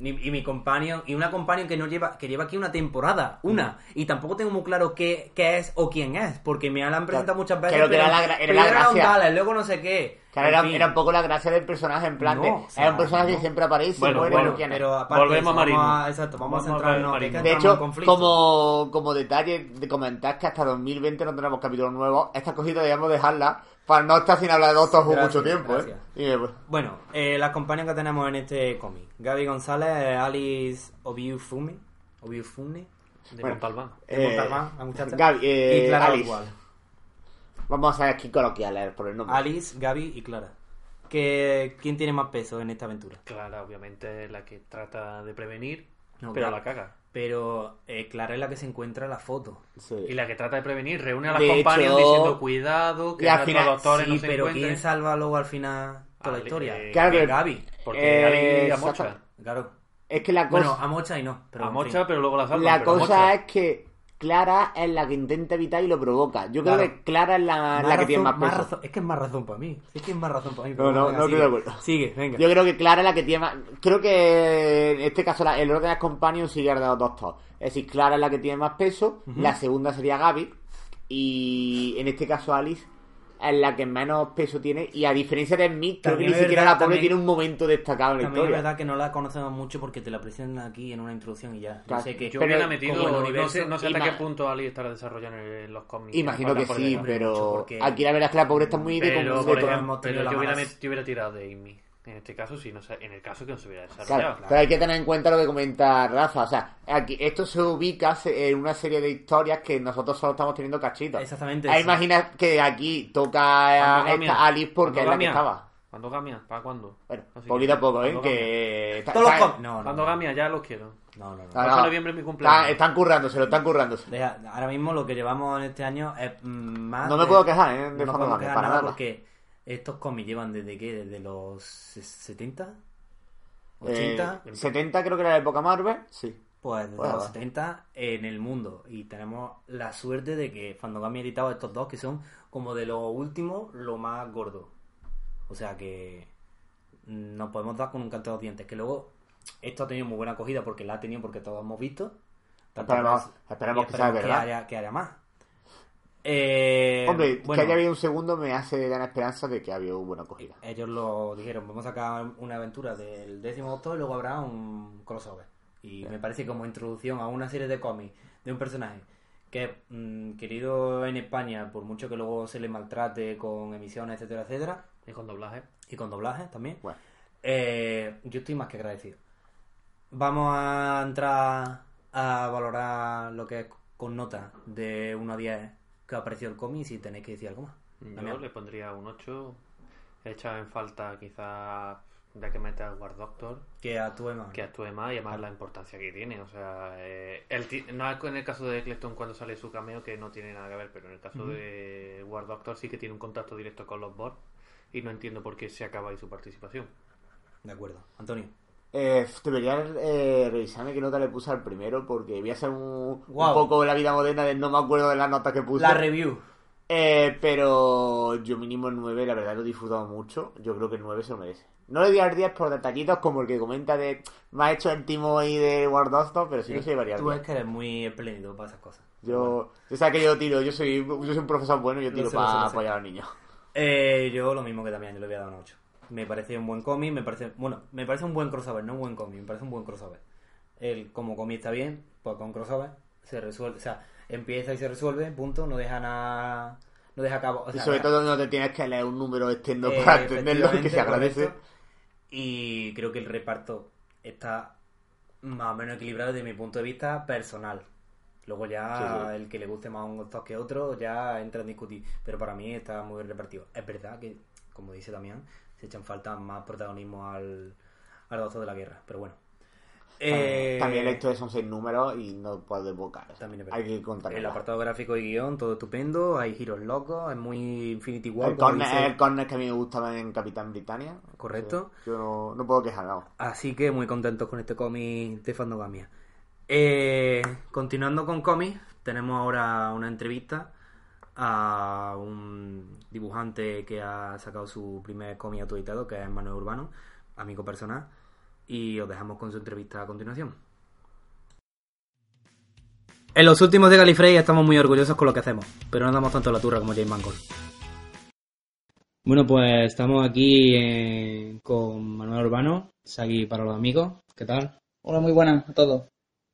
Y mi compañero, y una compañera que no lleva, que lleva aquí una temporada, una, y tampoco tengo muy claro qué, qué es o quién es, porque me la han presentado muchas veces. Creo que pero era la era la un gracia. tal, luego no sé qué. Claro, era, fin. era un poco la gracia del personaje, en plan No, de. o sea, era un personaje no. que siempre aparece, Bueno, muere, bueno, no quién es. Pero aparte Volvemos eso, a Marino. Vamos a, exacto, vamos, Vamos a a centrarnos. Marino. De hecho, conflicto. como, como detalle de comentar que hasta 2020 no tenemos capítulos nuevos, estas cositas debemos dejarlas para no estar sin hablar de Doctor Who mucho tiempo, gracias. ¿eh? Y, pues, Bueno, eh, las compañías que tenemos en este cómic. Gaby González, Alice Obiufume. Obiufune. De Bueno. Montalbán. De Eh, Montalbán, la muchacha. Gaby, eh, y Clara Alice. igual. vamos a ser aquí coloquiales por el nombre. Alice, Gaby y Clara. Que, ¿Quién tiene más peso en esta aventura? Clara, obviamente, es la que trata de prevenir, No, pero claro. la caga. Pero eh, Clara es la que se encuentra en la foto. Sí. Y la que trata de prevenir, reúne a las compañías diciendo cuidado, que Y al final- doctores sí, no se pero encuentren. ¿quién salva luego al final toda la historia? eh, Claro que- Gaby. Porque Eh, Ali y a. Mocha. Claro. Es que la cosa, Bueno, a Mocha y no. Pero a en Mocha, fin. pero luego la salvan. la cosa es que Clara es la que intenta evitar y lo provoca. Yo creo Claro. que Clara es la, la que tiene más peso. razón- es que es más razón para mí. Es que es más razón para mí. No, no, venga, no estoy de acuerdo. Sigue, venga. Yo creo que Clara es la que tiene más. Creo que en este caso la- el orden de Companion sigue de los dos todos. Es decir, Clara es la que tiene más peso. La segunda sería Gaby. Y en este caso Alice es la que menos peso tiene. Y a diferencia de Smith, creo que ni siquiera verdad, la pobre también- tiene un momento destacado en la También es historia. verdad que no la conocemos mucho porque te la presentan aquí en una introducción y ya. Yo Claro. sé que Yo Pero hubiera metido, como el no sé, no sé hasta qué punto Ali estará desarrollando en los cómics. Imagino que sí, pero porque- aquí la verdad es que la pobre está muy de Pero, hemos ejemplo, pero yo, hubiera, yo hubiera tirado de Amy. En este caso, sí, no sé, en el caso que no se hubiera Claro, desarrollado. pero hay que tener en cuenta lo que comenta Rafa. O sea, aquí, esto se ubica en una serie de historias que nosotros solo estamos teniendo cachitos. Exactamente. Ah, sí. imagina que aquí toca a esta Alice porque es la que estaba. Fandogamia, ¿para cuándo? Bueno, Así poquito que- a poco, ¿eh? Que... Todos los com- No, no, no. Fandogamia, ya los quiero. No, no, no. Ah, 8 no. de noviembre es mi cumpleaños. Está- están currándose, lo están currándose. Deja- ahora mismo lo que llevamos en este año es mm, más. No me de- puedo quejar, ¿eh? De no quejar para nada nada. porque estos cómics llevan desde qué? Desde los 70, Eh, 80. 70 creo que era la época Marvel, sí. Pues desde los va. 70 en el mundo. Y tenemos la suerte de que Fandogami ha editado estos dos que son como de los últimos, lo más gordo. O sea que nos podemos dar con un canto de los dientes. Que luego esto ha tenido muy buena acogida porque la ha tenido porque todos hemos visto. Esperemos- que- esperemos y que sea verdad. haya, que haya más. Eh, Hombre, bueno, que haya habido un segundo me hace dar esperanza de que ha habido buena acogida. ellos lo dijeron, vamos a sacar una aventura del décimo doctor y luego habrá un crossover. Y me parece como introducción a una serie de cómics de un personaje que es mm, querido en España, por mucho que luego se le maltrate con emisiones, etcétera, etcétera, Y con doblaje. y con doblaje también. Bueno. Eh, yo estoy más que agradecido. Vamos a entrar a valorar lo que es con nota de 1 a 10 que ha parecido el cómic si tenéis que decir algo más. Yo Damián. le pondría un 8. He echado en falta quizá de que mete a War Doctor, Que actúe más. que actúe más y además la importancia que tiene. O sea, eh, el no es en el caso de Eccleston cuando sale su cameo que no tiene nada que ver, pero en el caso de War Doctor sí que tiene un contacto directo con los Borg y no entiendo por qué se acaba ahí su participación. De acuerdo. Antonio. Eh, debería eh, revisarme qué nota le puse al primero porque voy a hacer un, poco la vida moderna de no me acuerdo de las notas que puse. La review. Eh, pero yo mínimo el 9, la verdad lo he disfrutado mucho. Yo creo que el 9 se lo merece. No le di al 10 por detallitos como el que comenta de me ha hecho el timo ahí de War Doctor, pero sí que se llevaría Tú 10. es que eres muy espléndido para esas cosas. Yo, yo sé que yo tiro, yo soy, yo soy un profesor bueno y yo tiro sé, lo sé, para sé. apoyar a los niños. Eh, yo lo mismo que también, yo le voy a dar un 8. Me parece un buen cómic, me parece, bueno, me parece un buen crossover, no un buen cómic, me parece un buen crossover. El como cómic está bien, pues con crossover se resuelve, o sea, empieza y se resuelve, punto, no deja nada, no deja cabo, o Y sobre todo no te tienes que leer un número externo Eh, para entenderlo, que se agradece. Y creo que el reparto está más o menos equilibrado desde mi punto de vista personal. Luego ya Sí, sí. el que le guste más un actor que otro ya entra en discutir. Pero para mí está muy bien repartido. Es verdad que, como dice Damián, se echan falta más protagonismo al, al doctor de la guerra. Pero bueno. Eh, También esto son seis números y no puedo evocar. también es verdad. Hay que contar. El apartado gráfico y guion, todo estupendo. Hay giros locos, es muy Infinity War. El corner, dice- el corner que a mí me gustaba en Capitán Britannia. Correcto. Yo no, no puedo quejar, vamos. Así que muy contentos con este cómic de Fandogamia. Eh, continuando con cómics, tenemos ahora una entrevista a un dibujante que ha sacado su primer cómic autoeditado, que es Manuel Urbano, amigo personal, y os dejamos con su entrevista a continuación. En los últimos de Galifrey estamos muy orgullosos con lo que hacemos, pero no damos tanto la turra como James Mangold. Bueno, pues estamos aquí eh, con Manuel Urbano, Sagi para los amigos. ¿Qué tal? Hola, muy buenas a todos.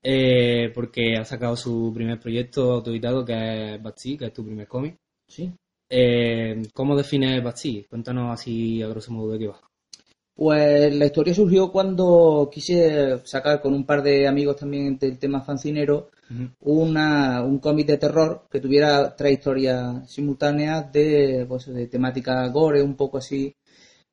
Eh, porque ha sacado su primer proyecto autoeditado que es Batsy, que es tu primer cómic. Sí. Eh, ¿Cómo defines Batsy? Cuéntanos así a grosso modo de qué va. Pues la historia surgió cuando quise sacar con un par de amigos también del tema fancinero una, un cómic de terror que tuviera tres historias simultáneas de, pues, de temática gore, un poco así.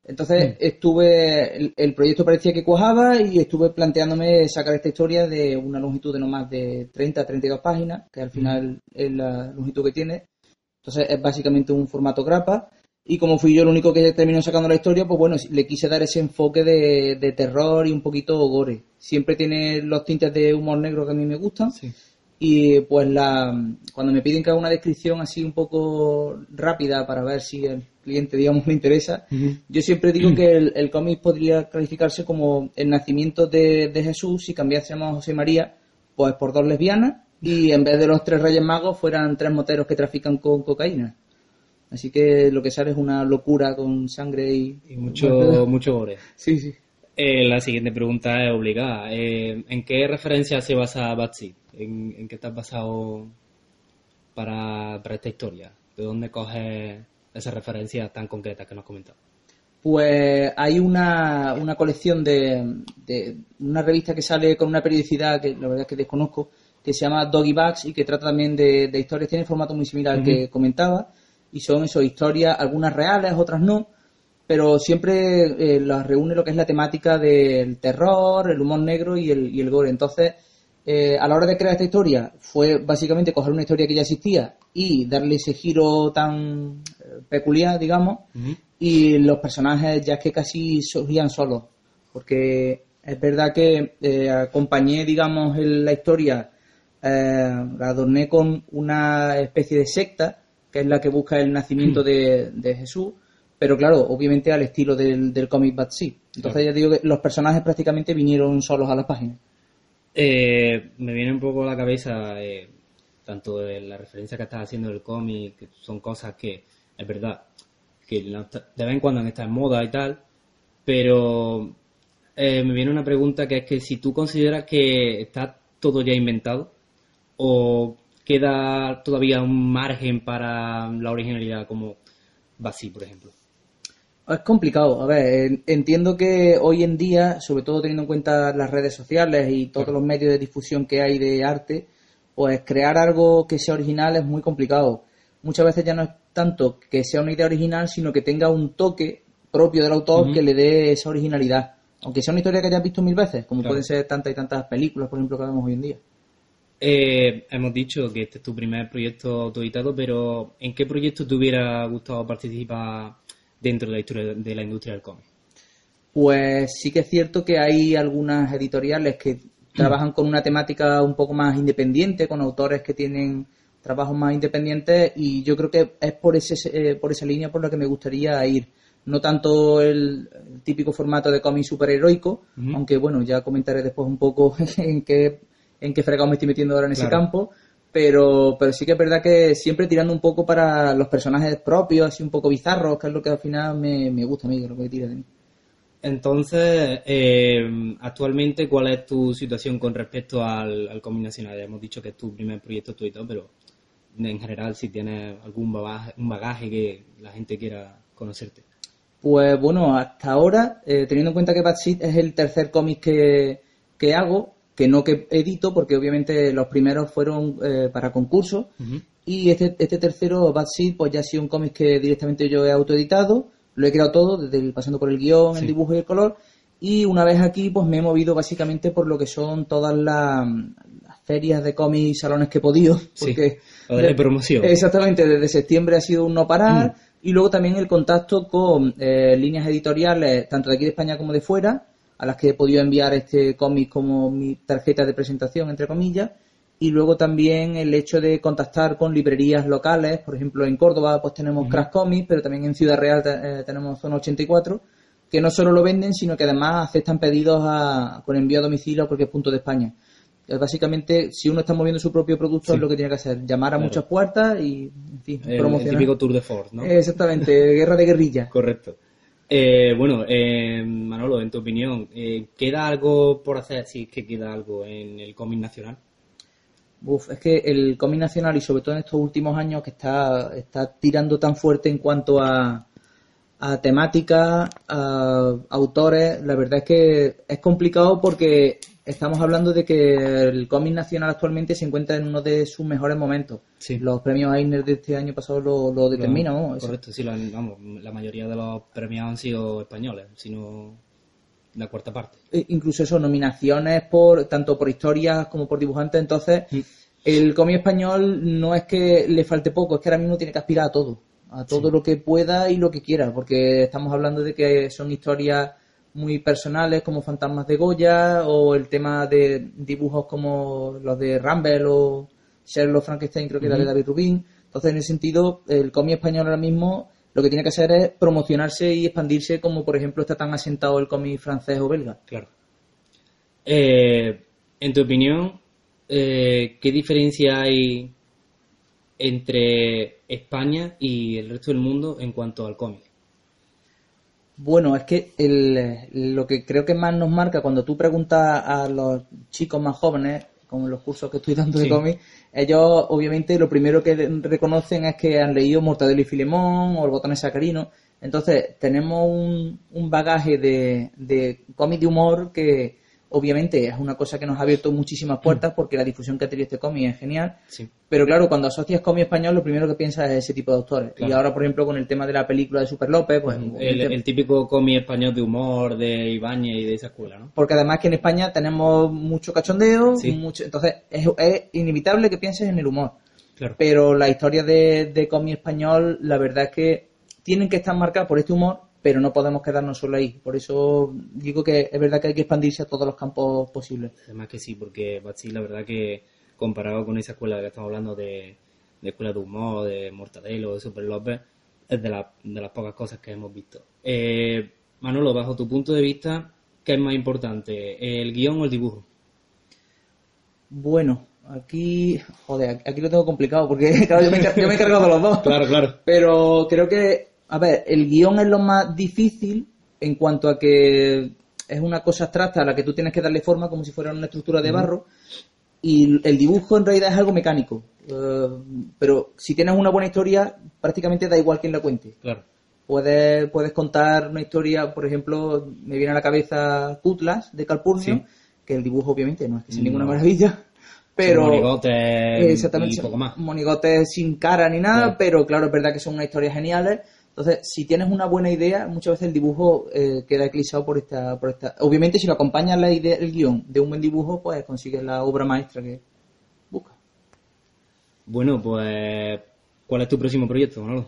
Entonces estuve, el, el proyecto parecía que cuajaba y estuve planteándome sacar esta historia de una longitud de no más de 30 a 32 páginas, que al final es la longitud que tiene. Entonces es básicamente un formato grapa. Y como fui yo el único que terminó sacando la historia, pues bueno, le quise dar ese enfoque de, de terror y un poquito gore. Siempre tiene los tintes de humor negro que a mí me gustan. Y pues la, cuando me piden que haga una descripción así un poco rápida para ver si el cliente, digamos, le interesa, yo siempre digo que el, el cómic podría calificarse como el nacimiento de, de Jesús si cambiásemos a José María pues por dos lesbianas y en vez de los tres reyes magos fueran tres moteros que trafican con cocaína. Así que lo que sale es una locura con sangre y... Y mucho, mucho gore. Sí, sí. Eh, la siguiente pregunta es obligada. Eh, ¿En qué referencia se basa Batsy? ¿En, en qué te has basado para, para esta historia? ¿De dónde coges esas referencias tan concretas que nos has comentado? Pues hay una, una colección de, de una revista que sale con una periodicidad que la verdad es que desconozco, que se llama Doggy Bags y que trata también de, de historias, tiene formato muy similar al que comentaba, y son eso, historias, algunas reales, otras no, pero siempre eh, las reúne lo que es la temática del terror, el humor negro y el, y el gore. Entonces, eh, a la hora de crear esta historia, fue básicamente coger una historia que ya existía y darle ese giro tan eh, peculiar, digamos, y los personajes ya es que casi surgían solos, porque es verdad que eh, acompañé, digamos, en la historia, eh, la adorné con una especie de secta, que es la que busca el nacimiento de, de Jesús, pero claro, obviamente al estilo del, del cómic Seed. Entonces ya digo que los personajes prácticamente vinieron solos a la página. Eh, me viene un poco a la cabeza eh, tanto la referencia que estás haciendo del cómic, que son cosas que es verdad que de vez en cuando han estado en moda y tal, pero eh, me viene una pregunta que es que si tú consideras que está todo ya inventado o queda todavía un margen para la originalidad como Basi, por ejemplo. Es complicado. A ver, en- entiendo que hoy en día, sobre todo teniendo en cuenta las redes sociales y todos los medios de difusión que hay de arte, pues crear algo que sea original es muy complicado. Muchas veces ya no es tanto que sea una idea original, sino que tenga un toque propio del autor que le dé esa originalidad. Aunque sea una historia que hayas visto mil veces, como Claro. pueden ser tantas y tantas películas, por ejemplo, que vemos hoy en día. Eh, hemos dicho que este es tu primer proyecto autoeditado, pero ¿en qué proyecto te hubiera gustado participar dentro de la historia de la industria del cómic? Pues sí que es cierto que hay algunas editoriales que trabajan con una temática un poco más independiente, con autores que tienen trabajos más independientes y yo creo que es por ese eh, por esa línea por la que me gustaría ir. No tanto el, típico formato de cómic superheroico, aunque bueno, ya comentaré después un poco en qué en qué fregado me estoy metiendo ahora en ese campo, pero pero sí que es verdad que siempre tirando un poco para los personajes propios, así un poco bizarros, que es lo que al final me, me gusta a mí, que es lo que tira de mí. Entonces, eh, actualmente, ¿cuál es tu situación con respecto al, al cómic nacional? Ya hemos dicho que es tu primer proyecto autoeditado, pero en general, si tienes algún bagaje, un bagaje que la gente quiera conocerte. Pues bueno, hasta ahora, eh, teniendo en cuenta que Bad Seed es el tercer cómic que, que hago, que no que edito, porque obviamente los primeros fueron eh, para concursos, y este, este tercero, Bad Seed, pues ya ha sido un cómic que directamente yo he autoeditado, lo he creado todo, desde el, pasando por el guion, el dibujo y el color, y una vez aquí, pues me he movido básicamente por lo que son todas las, las ferias de cómics y salones que he podido, Sí, porque... lo de promoción. Exactamente, desde septiembre ha sido un no parar, y luego también el contacto con eh, líneas editoriales, tanto de aquí de España como de fuera, a las que he podido enviar este cómic como mi tarjeta de presentación, entre comillas, y luego también el hecho de contactar con librerías locales, por ejemplo en Córdoba pues tenemos Crash Comics, pero también en Ciudad Real eh, tenemos Zona 84, que no solo lo venden, sino que además aceptan pedidos a- con envío a domicilio a cualquier punto de España. Básicamente, si uno está moviendo su propio producto, Sí. es lo que tiene que hacer, llamar a Claro. muchas puertas y, en fin, El, el promocionar. típico tour de force, ¿no? Exactamente, guerra de guerrilla. Correcto. Eh, bueno, eh, Manolo, en tu opinión, eh, ¿queda algo por hacer si es que queda algo en el cómic nacional? Uf, es que el cómic nacional y sobre todo en estos últimos años que está, está tirando tan fuerte en cuanto a, a temática, a autores, la verdad es que es complicado porque estamos hablando de que el cómic nacional actualmente se encuentra en uno de sus mejores momentos. Sí. Los premios Eisner de este año pasado lo, lo determinan. Correcto, sí, han- vamos, la mayoría de los premiados han sido españoles, sino la cuarta parte. E- incluso eso, nominaciones por tanto por historias como por dibujantes. Entonces, Mm. el cómic español no es que le falte poco, es que ahora mismo tiene que aspirar a todo, a todo lo que pueda y lo que quiera, porque estamos hablando de que son historias muy personales como Fantasmas de Goya o el tema de dibujos como los de Rumble o Sherlock Frankenstein, creo que era de David Rubin. Entonces, en ese sentido, el cómic español ahora mismo lo que tiene que hacer es promocionarse y expandirse como, por ejemplo, está tan asentado el cómic francés o belga. Claro. Eh, en tu opinión, eh, ¿qué diferencia hay entre España y el resto del mundo en cuanto al cómic? Bueno, es que el- lo que creo que más nos marca cuando tú preguntas a los chicos más jóvenes, con los cursos que estoy dando de Sí. cómic, ellos obviamente lo primero que reconocen es que han leído Mortadelo y Filemón o El botón sacarino. Entonces tenemos un, un bagaje de, de cómic de humor que obviamente es una cosa que nos ha abierto muchísimas puertas porque la difusión que ha tenido este cómic es genial. Sí. Pero claro, cuando asocias cómic español, lo primero que piensas es ese tipo de autores. Claro. Y ahora, por ejemplo, con el tema de la película de Super López, pues... El, obviamente- el típico cómic español de humor de Ibáñez y de esa escuela, ¿no? Porque además que en España tenemos mucho cachondeo, Sí. mucho, entonces es, es inevitable que pienses en el humor. Claro. Pero la historia de, de cómic español, la verdad es que tienen que estar marcadas por este humor, pero no podemos quedarnos solo ahí. Por eso digo que es verdad que hay que expandirse a todos los campos posibles. Además que sí, porque Bachi, la verdad que comparado con esa escuela que estamos hablando de, de escuela de humor, de Mortadelo, de Super López, es de, la- de las pocas cosas que hemos visto. Eh, Manolo, bajo tu punto de vista, ¿qué es más importante, el guion o el dibujo? Bueno, aquí, joder, aquí lo tengo complicado porque claro, yo, me, he encar- yo me he encargado de los dos. Claro, claro. Pero creo que, a ver, el guion es lo más difícil en cuanto a que es una cosa abstracta a la que tú tienes que darle forma como si fuera una estructura de barro y el dibujo en realidad es algo mecánico. Eh, pero si tienes una buena historia, prácticamente da igual quién la cuente. Claro. Puedes, puedes contar una historia, por ejemplo, me viene a la cabeza Cutlas de Calpurnio, Sí. que el dibujo obviamente no es que sea No. ninguna maravilla, pero... Monigotes Exactamente, y poco más. monigotes sin cara ni nada, Claro. pero claro, es verdad que son unas historias geniales. Entonces, si tienes una buena idea, muchas veces el dibujo eh, queda eclipsado por esta, por esta. Obviamente, si lo acompañas la idea, el guion de un buen dibujo, pues consigues la obra maestra que buscas. Bueno, pues, ¿cuál es tu próximo proyecto, Manolo?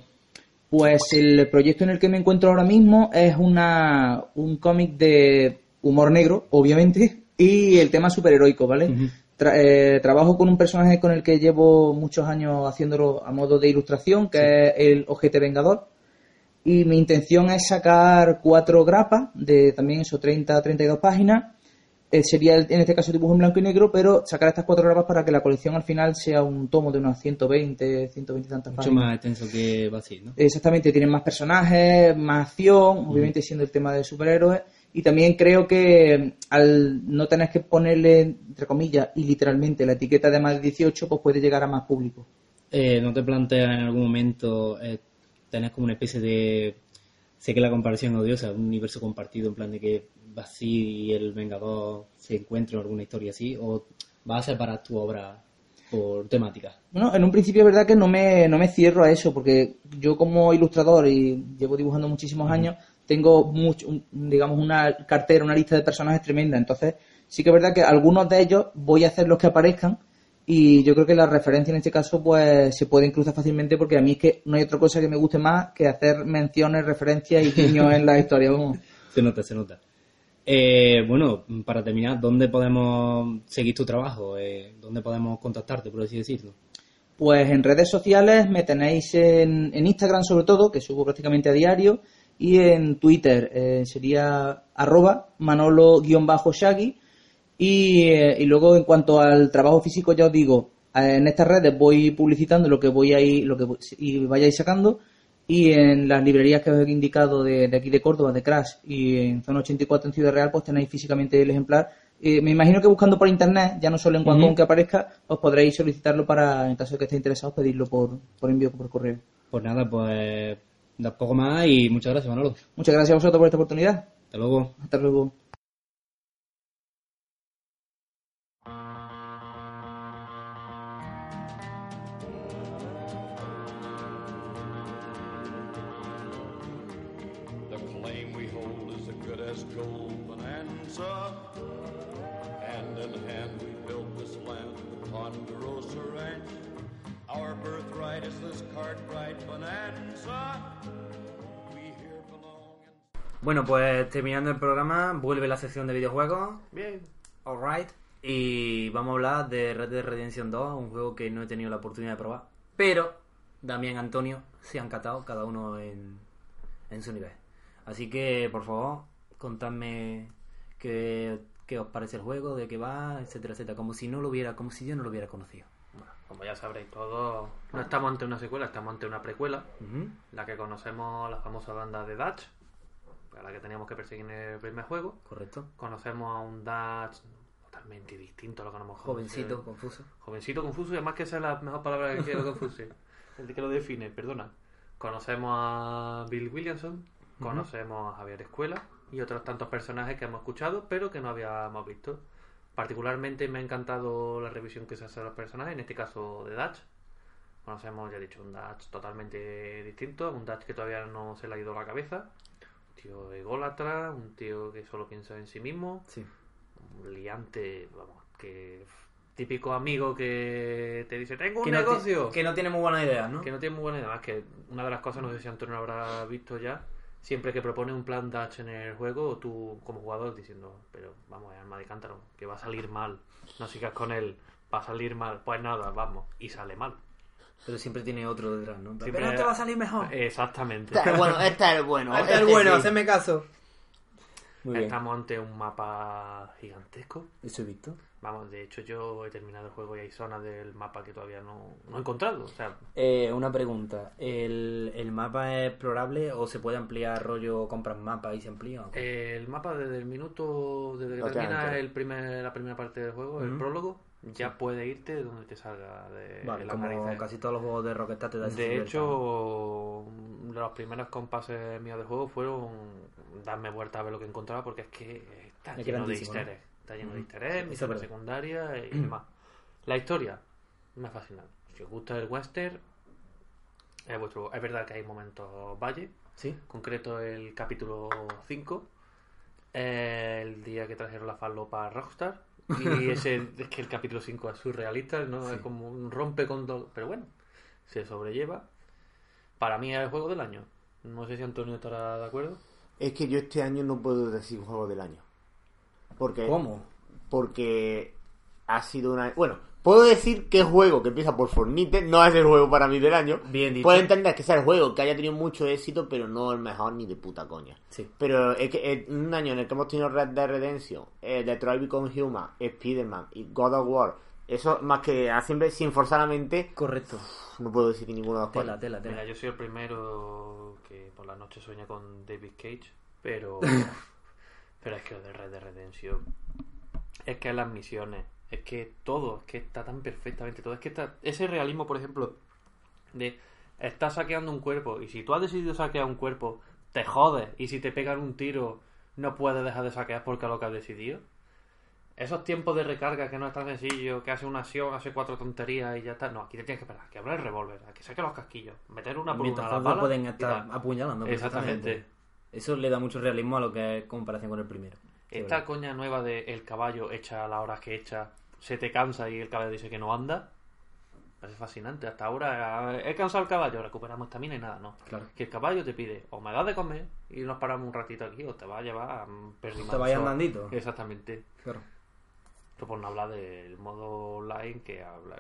Pues el proyecto en el que me encuentro ahora mismo es una, un cómic de humor negro, obviamente, y el tema superheroico, ¿vale? Tra- eh, trabajo con un personaje con el que llevo muchos años haciéndolo a modo de ilustración, que es el Ojete Vengador. Y mi intención es sacar cuatro grapas de también eso, 30 32 páginas. Eh, sería en este caso dibujo en blanco y negro, pero sacar estas cuatro grapas para que la colección al final sea un tomo de unas 120, 120 y tantas Mucho páginas. más extenso que Bachi, ¿no? Exactamente, tienen más personajes, más acción, obviamente siendo el tema de superhéroes. Y también creo que al no tener que ponerle, entre comillas, y literalmente la etiqueta de más de 18, pues puede llegar a más público. Eh, ¿No te planteas en algún momento eh, tener como una especie de... Sé que la comparación es odiosa, un universo compartido en plan de que Basti y el Vengador se encuentran en alguna historia así, o vas a separar tu obra por temática? Bueno, en un principio es verdad que no me, no me cierro a eso, porque yo como ilustrador y llevo dibujando muchísimos años, tengo mucho, un- digamos, una cartera, una lista de personajes tremenda. Entonces, sí que es verdad que algunos de ellos voy a hacer los que aparezcan y yo creo que la referencia en este caso pues se puede cruzar fácilmente porque a mí es que no hay otra cosa que me guste más que hacer menciones, referencias y guiños en la historia. vamos. Se nota, se nota. Eh, bueno, para terminar, ¿dónde podemos seguir tu trabajo? Eh, ¿Dónde podemos contactarte, por así decirlo? Pues en redes sociales me tenéis en, en Instagram sobre todo, que subo prácticamente a diario, y en Twitter eh, sería arroba manolo-shaggy. Y, eh, y luego en cuanto al trabajo físico ya os digo, eh, en estas redes voy publicitando lo que voy a ir, lo que voy- y vayáis sacando y en las librerías que os he indicado de, de aquí de Córdoba, de Crash y en Zona 84 en Ciudad Real, pues tenéis físicamente el ejemplar. Eh, me imagino que buscando por internet, ya no solo en Wacom Ujú. que aparezca, os podréis solicitarlo para, en caso de que estéis interesados, pedirlo por, por envío por correo. Pues nada, pues poco más y muchas gracias, Manolo. Muchas gracias a vosotros por esta oportunidad. Hasta luego. Hasta luego. Bueno, pues terminando el programa, vuelve la sección de videojuegos. Bien. Alright. Y vamos a hablar de Red Dead Redemption 2, un juego que no he tenido la oportunidad de probar. Pero Damián y Antonio se han catado, cada uno en, en su nivel. Así que, por favor, contadme qué, qué os parece el juego, de qué va, etcétera, etcétera. Como si no lo hubiera, como si yo no lo hubiera conocido. Bueno, como ya sabréis todos, no estamos ante una secuela, estamos ante una precuela, la que conocemos la famosa banda de Dutch, a la que teníamos que perseguir en el primer juego. Correcto. Conocemos a un Dutch totalmente distinto a lo que nos Jovencito, confuso. Jovencito, confuso, y además que esa es la mejor palabra que quiero confuso. El que lo define, perdona. Conocemos a Bill Williamson, conocemos a Javier Escuela y otros tantos personajes que hemos escuchado, pero que no habíamos visto. Particularmente me ha encantado la revisión que se hace de los personajes, en este caso de Dutch. Conocemos, ya he dicho, un Dutch totalmente distinto, un Dutch que todavía no se le ha ido la cabeza. Tío ególatra, un tío que solo piensa en sí mismo. Sí. Un liante, vamos, que típico amigo que te dice, tengo un Que no, negocio. que no tiene muy buenas ideas, ¿no? Que no tiene muy buena idea. Más que una de las cosas, no sé si Antonio lo habrá visto ya, siempre que propone un plan Dutch en el juego, tú como jugador diciendo, pero vamos, es arma de cántaro, que va a salir mal. No sigas con él, va a salir mal. Pues nada, vamos, y sale mal. Pero siempre tiene otro detrás, ¿no? Siempre- Pero no te va a salir mejor. Exactamente. Este es bueno, este es el bueno. Este es este bueno, sí. hacedme caso. Muy bien. Estamos ante un mapa gigantesco. Eso he visto. Vamos, de hecho yo he terminado el juego y hay zonas del mapa que todavía no, no he encontrado. O sea, Eh, una pregunta. ¿El, ¿El mapa es explorable o se puede ampliar rollo compras mapa y se amplía? qué? el mapa desde el minuto, desde que termina el primer, la primera parte del juego, el prólogo, ya puede irte donde te salga de vale, las como narices. casi todos los juegos de Rockstar te da esa De hecho, los primeros compases míos de juego fueron darme vuelta a ver lo que encontraba porque es que está Es lleno de easter ¿no? Está lleno de easter verdad. secundarias y demás. La historia me ha fascinado. Si os gusta el western, es vuestro. Es verdad que hay momentos valle. ¿Sí? Concreto el capítulo 5. El día que trajeron la falopa a Rockstar. Y ese es que el capítulo 5 es surrealista, ¿no? Es como un rompe con todo. Pero bueno, se sobrelleva. Para mí es el juego del año. No sé si Antonio estará de acuerdo. Es que yo este año no puedo decir juego del año. Porque, ¿Cómo? Porque ha sido una... Bueno, puedo decir que juego que empieza por Fornite no es el juego para mí del año. Bien dicho. Puedo entender que sea el juego que haya tenido mucho éxito, pero no el mejor ni de puta coña. Sí. Pero es que en un año en el que hemos tenido Red Dead Redemption, eh, Detroit Become Human, Spider-Man y God of War, eso más que a siempre sin forzar la mente, Correcto. no puedo decir ninguno de los Tela, tela, tela. Mira, yo soy el primero que por la noche sueña con David Cage, pero. pero es que lo de Red Dead Redemption. Es que las misiones, es que todo, es que está tan perfectamente todo. Es que está. Ese realismo, por ejemplo, de. Estás saqueando un cuerpo y si tú has decidido saquear un cuerpo, te jodes. Y si te pegan un tiro, no puedes dejar de saquear porque es lo que has decidido. Esos tiempos de recarga que no es tan sencillo, que hace una acción, hace cuatro tonterías y ya está. No, aquí te tienes que esperar, que abra el revólver, a que saque los casquillos, meter una por Mientras una la bala pueden estar apuñalando. Exactamente. Eso le da mucho realismo a lo que es comparación con el primero. Esta coña nueva de el caballo echa a la hora que echa, se te cansa y el caballo dice que no anda. Es fascinante. Hasta ahora he cansado el caballo, recuperamos estamina y nada, no. Claro. Que el caballo te pide o me das de comer y nos paramos un ratito aquí o te va a llevar a. Te vaya andandito. Exactamente. Claro. Esto por no hablar del modo online que habla.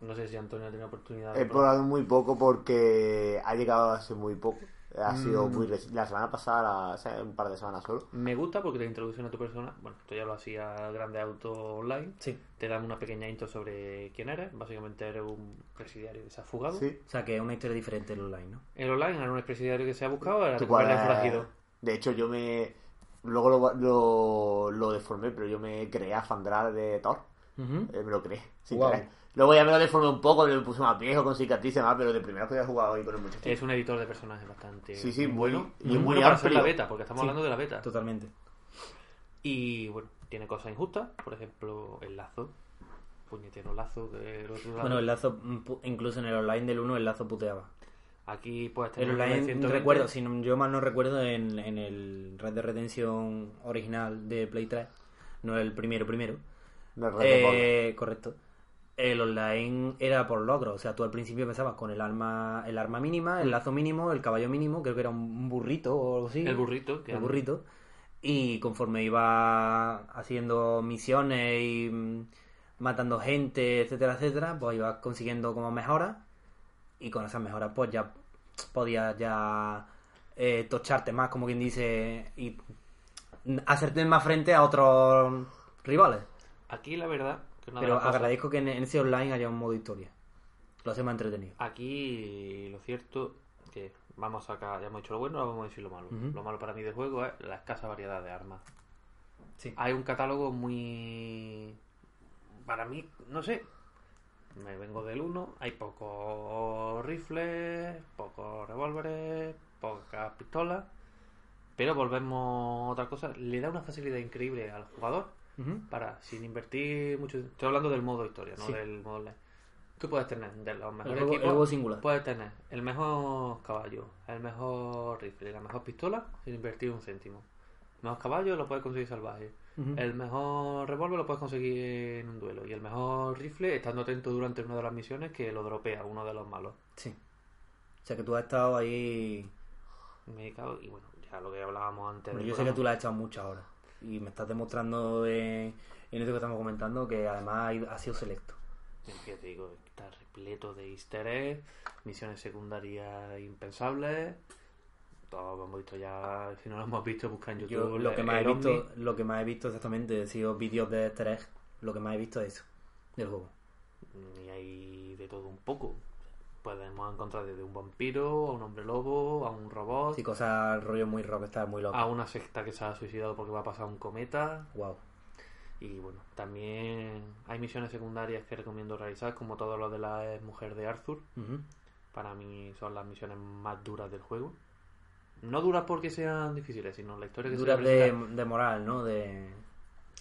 No sé si Antonio ha tenido oportunidad He probado muy poco porque ha llegado hace muy poco. Ha sido Mm. muy reci- la semana pasada, la- un par de semanas solo. Me gusta porque te introducen a tu persona. Bueno, esto ya lo hacía Grande Auto Online. Sí. Te dan una pequeña intro sobre quién eres. Básicamente eres un presidiario que se ha fugado. Sí. O sea, que es una historia diferente el online, ¿no? El online era un presidiario que se ha buscado, era el. De hecho, yo me. Luego lo, lo, lo deformé, pero yo me creé a Fandral de Thor. Eh, me lo creé, sin Guau. querer. Luego ya me lo deformé un poco, me lo puse más viejo, con cicatrices más, pero de primero que había jugado ahí con el muchacho. Es un editor de personajes bastante Sí, sí, bueno. y muy bueno para la beta, porque estamos Sí, hablando de la beta. Totalmente. Y bueno, tiene cosas injustas. Por ejemplo, el lazo. Puñetero lazo del otro lado. Bueno, el lazo, mm, incluso en el online del 1, el lazo puteaba. Aquí puedes tener El online, 920. recuerdo, si no- yo mal no recuerdo, en, en el Red Dead Redemption original de Play 3, no el primero primero, No Dead eh, correcto, el online era por logro, o sea, tú al principio empezabas con el arma el arma mínima, el lazo mínimo, el caballo mínimo, creo que era un burrito o algo así. El burrito, que El burrito. Y conforme iba haciendo misiones y mm, matando gente, etcétera, etcétera, pues ibas consiguiendo como mejoras y con esas mejoras pues ya podías ya eh, tocharte más, como quien dice, y hacerte más frente a otros rivales. Aquí la verdad. Pero cosas- agradezco que en, en ese online haya un modo historia. Lo hace más entretenido. Aquí lo cierto que vamos a sacar, ya hemos dicho lo bueno, ahora vamos a decir lo malo. Lo malo para mí del juego es la escasa variedad de armas. Sí. Hay un catálogo muy... Para mí, no sé. Me vengo del 1, hay pocos rifles, pocos revólveres, pocas pistolas. Pero volvemos a otra cosa. Le da una facilidad increíble al jugador Para, sin invertir mucho. Estoy hablando del modo historia, no Sí. del modo online. Tú puedes tener de los mejores juego- el equipos. juego singular. Puedes tener el mejor caballo, el mejor rifle, la mejor pistola sin invertir un céntimo. El mejor caballo lo puedes conseguir salvaje. El mejor revólver lo puedes conseguir en un duelo. Y el mejor rifle estando atento durante una de las misiones que lo dropea uno de los malos. Sí. O sea que tú has estado ahí. Me y bueno, ya lo que hablábamos antes. Bueno, yo sé que tú la has echado muchas horas. Y me estás demostrando en, en esto que estamos comentando que además ha- sido selecto. Es que te digo, está repleto de easter eggs, misiones secundarias impensables. Todos lo hemos visto ya, si no lo hemos visto, busca en YouTube. Yo lo que más he visto, Omni. lo que más he visto exactamente ha sido vídeos de easter egg. Lo que más he visto es eso, del juego. Y hay de todo un poco. Podemos encontrar desde un vampiro, a un hombre lobo, a un robot, Sí, cosas rollo muy rockstar, muy loco. a una secta que se ha suicidado porque va a pasar un cometa. Wow. Y bueno, también hay misiones secundarias que recomiendo realizar, como todo lo de la mujer de Arthur. Para mí son las misiones más duras del juego. No duras porque sean difíciles, sino la historia que se Duras le de, de moral, ¿no? De,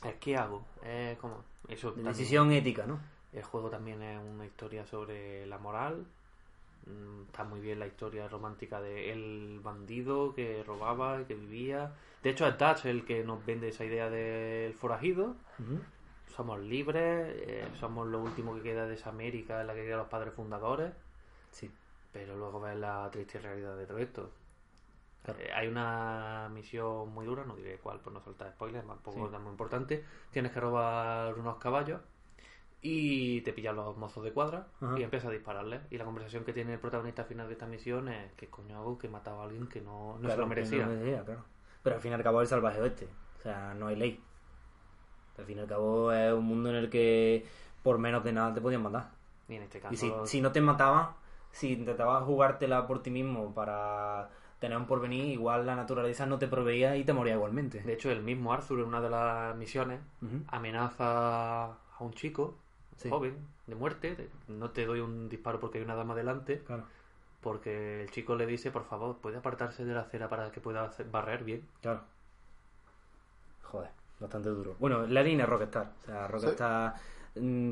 Es que hago, es como eso. de también. decisión ética, ¿no? El juego también es una historia sobre la moral. Mm, Está muy bien la historia romántica de el bandido que robaba y que vivía. De hecho, es Dutch el que nos vende esa idea del forajido. Somos libres, eh, somos lo último que queda de esa América en la que quedan los padres fundadores. Sí. Pero luego ves la triste realidad de todo esto. Claro. Eh, hay una misión muy dura, no diré cuál por no soltar spoilers, tampoco Sí. es muy importante. Tienes que robar unos caballos y te pillan los mozos de cuadra Ajá. y empiezas a dispararles. Y la conversación que tiene el protagonista al final de esta misión es que coño hago que he matado a alguien que no, no se lo merecía. no lo merecía, claro. Pero al fin y al cabo es el salvaje oeste. O sea, no hay ley. Al fin y al cabo es un mundo en el que por menos de nada te podían matar. Y en este caso Y si, si no te mataban, si intentabas jugártela por ti mismo para tener un porvenir, igual la naturaleza no te proveía y te moría igualmente. De hecho, el mismo Arthur en una de las misiones amenaza a un chico Sí. joven de muerte. de- no te doy un disparo porque hay una dama delante. Claro, Porque el chico le dice, por favor, puede apartarse de la acera para que pueda hacer- barrer bien. claro. Joder, bastante duro. Bueno, la línea es Rockstar. O sea, Rockstar mm,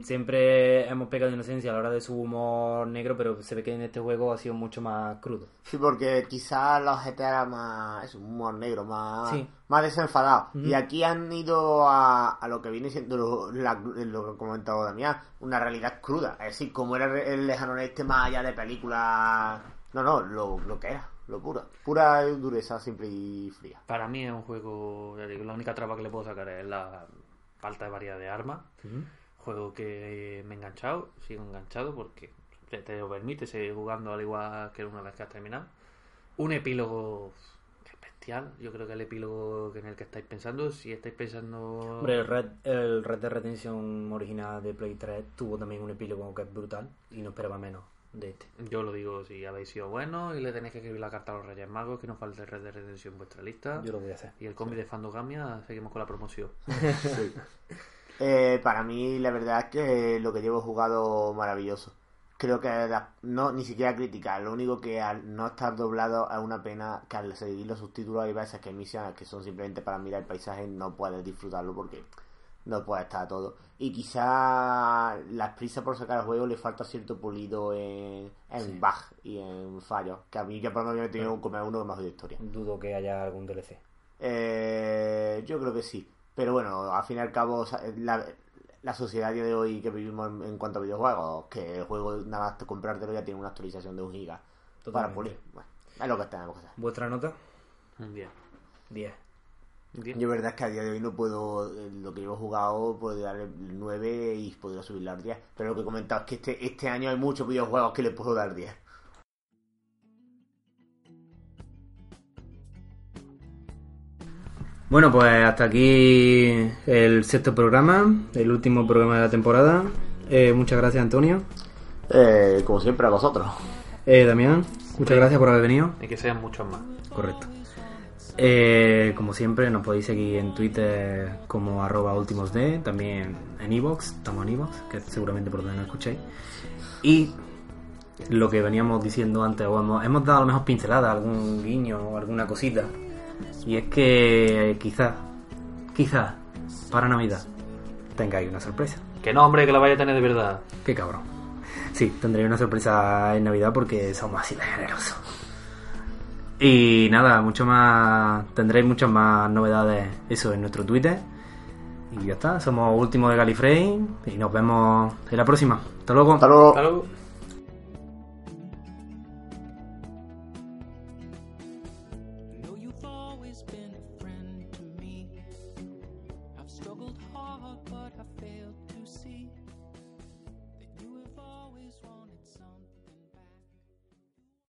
siempre hemos pecado de inocencia a la hora de su humor negro, pero se ve que en este juego ha sido mucho más crudo. Sí, porque quizás los GTA era más. Es un humor negro, más. Sí. Más desenfadado. Y aquí han ido a, a lo que viene siendo lo, la- lo que ha comentado Damián, una realidad cruda. Es decir, como era el lejano oeste más allá de películas. No, no, lo, lo que era, lo puro. Pura dureza simple y fría. Para mí es un juego, ya digo, la única traba que le puedo sacar es la falta de variedad de armas. Juego que me he enganchado, sigo enganchado porque te, lo permite seguir jugando al igual que una vez que has terminado. Un epílogo bestial, yo creo que el epílogo en el que estáis pensando, si estáis pensando... Hombre, el Red, el Red Dead Redemption original de Play 3 tuvo también un epílogo que es brutal y no esperaba menos de este. Yo lo digo, si habéis sido buenos y le tenéis que escribir la carta a los Reyes Magos, que no falte Red de Redemption en vuestra lista. Yo lo voy a hacer. Y el cómic de Fandogamia, seguimos con la promoción. Eh, para mí, la verdad es que lo que llevo jugado maravilloso. Creo que no ni siquiera criticar, lo único que al no estar doblado es una pena que al seguir los subtítulos hay veces que hay misiones que son simplemente para mirar el paisaje no puedes disfrutarlo porque no puede estar todo. Y quizá las prisas por sacar el juego le falta cierto pulido en, en Sí. bug y en fallos. Que a mí ya por lo menos me he tenido que comer uno más de historia. Dudo que haya algún DLC. Eh, yo creo que sí. Pero bueno, al fin y al cabo, sea, la, la sociedad a día de hoy que vivimos en, en cuanto a videojuegos, que el juego nada más comprártelo ya tiene una actualización de un giga para pulir. Bueno, es lo que tenemos que hacer. ¿Vuestra nota? Bien. 10. Bien. Yo, verdad es que a día de hoy no puedo, eh, lo que llevo jugado, puedo darle el 9 y podría subirle al 10. Pero lo que he comentado es que este, este año hay muchos videojuegos que le puedo dar 10. Bueno, pues hasta aquí el sexto programa, el último programa de la temporada. Eh, muchas gracias, Antonio. Eh, como siempre, a vosotros. Eh, Damián, muchas gracias por haber venido. Y que sean muchos más. Correcto. Eh, como siempre, nos podéis seguir en Twitter como arroba ultimosd, también en Evox, estamos en Evox, que seguramente por donde no escuchéis. Y lo que veníamos diciendo antes, o hemos, hemos dado a lo mejor pinceladas, algún guiño o alguna cosita Y es que quizá, quizá, para Navidad tengáis una sorpresa. Que no, hombre, que la vaya a tener de verdad. Qué cabrón. Sí, tendréis una sorpresa en Navidad porque somos así de generosos. Y nada, mucho más. Tendréis muchas más novedades, eso en nuestro Twitter. Y ya está, somos último de Galifrey y nos vemos en la próxima. Hasta luego. Hasta luego. Hasta luego.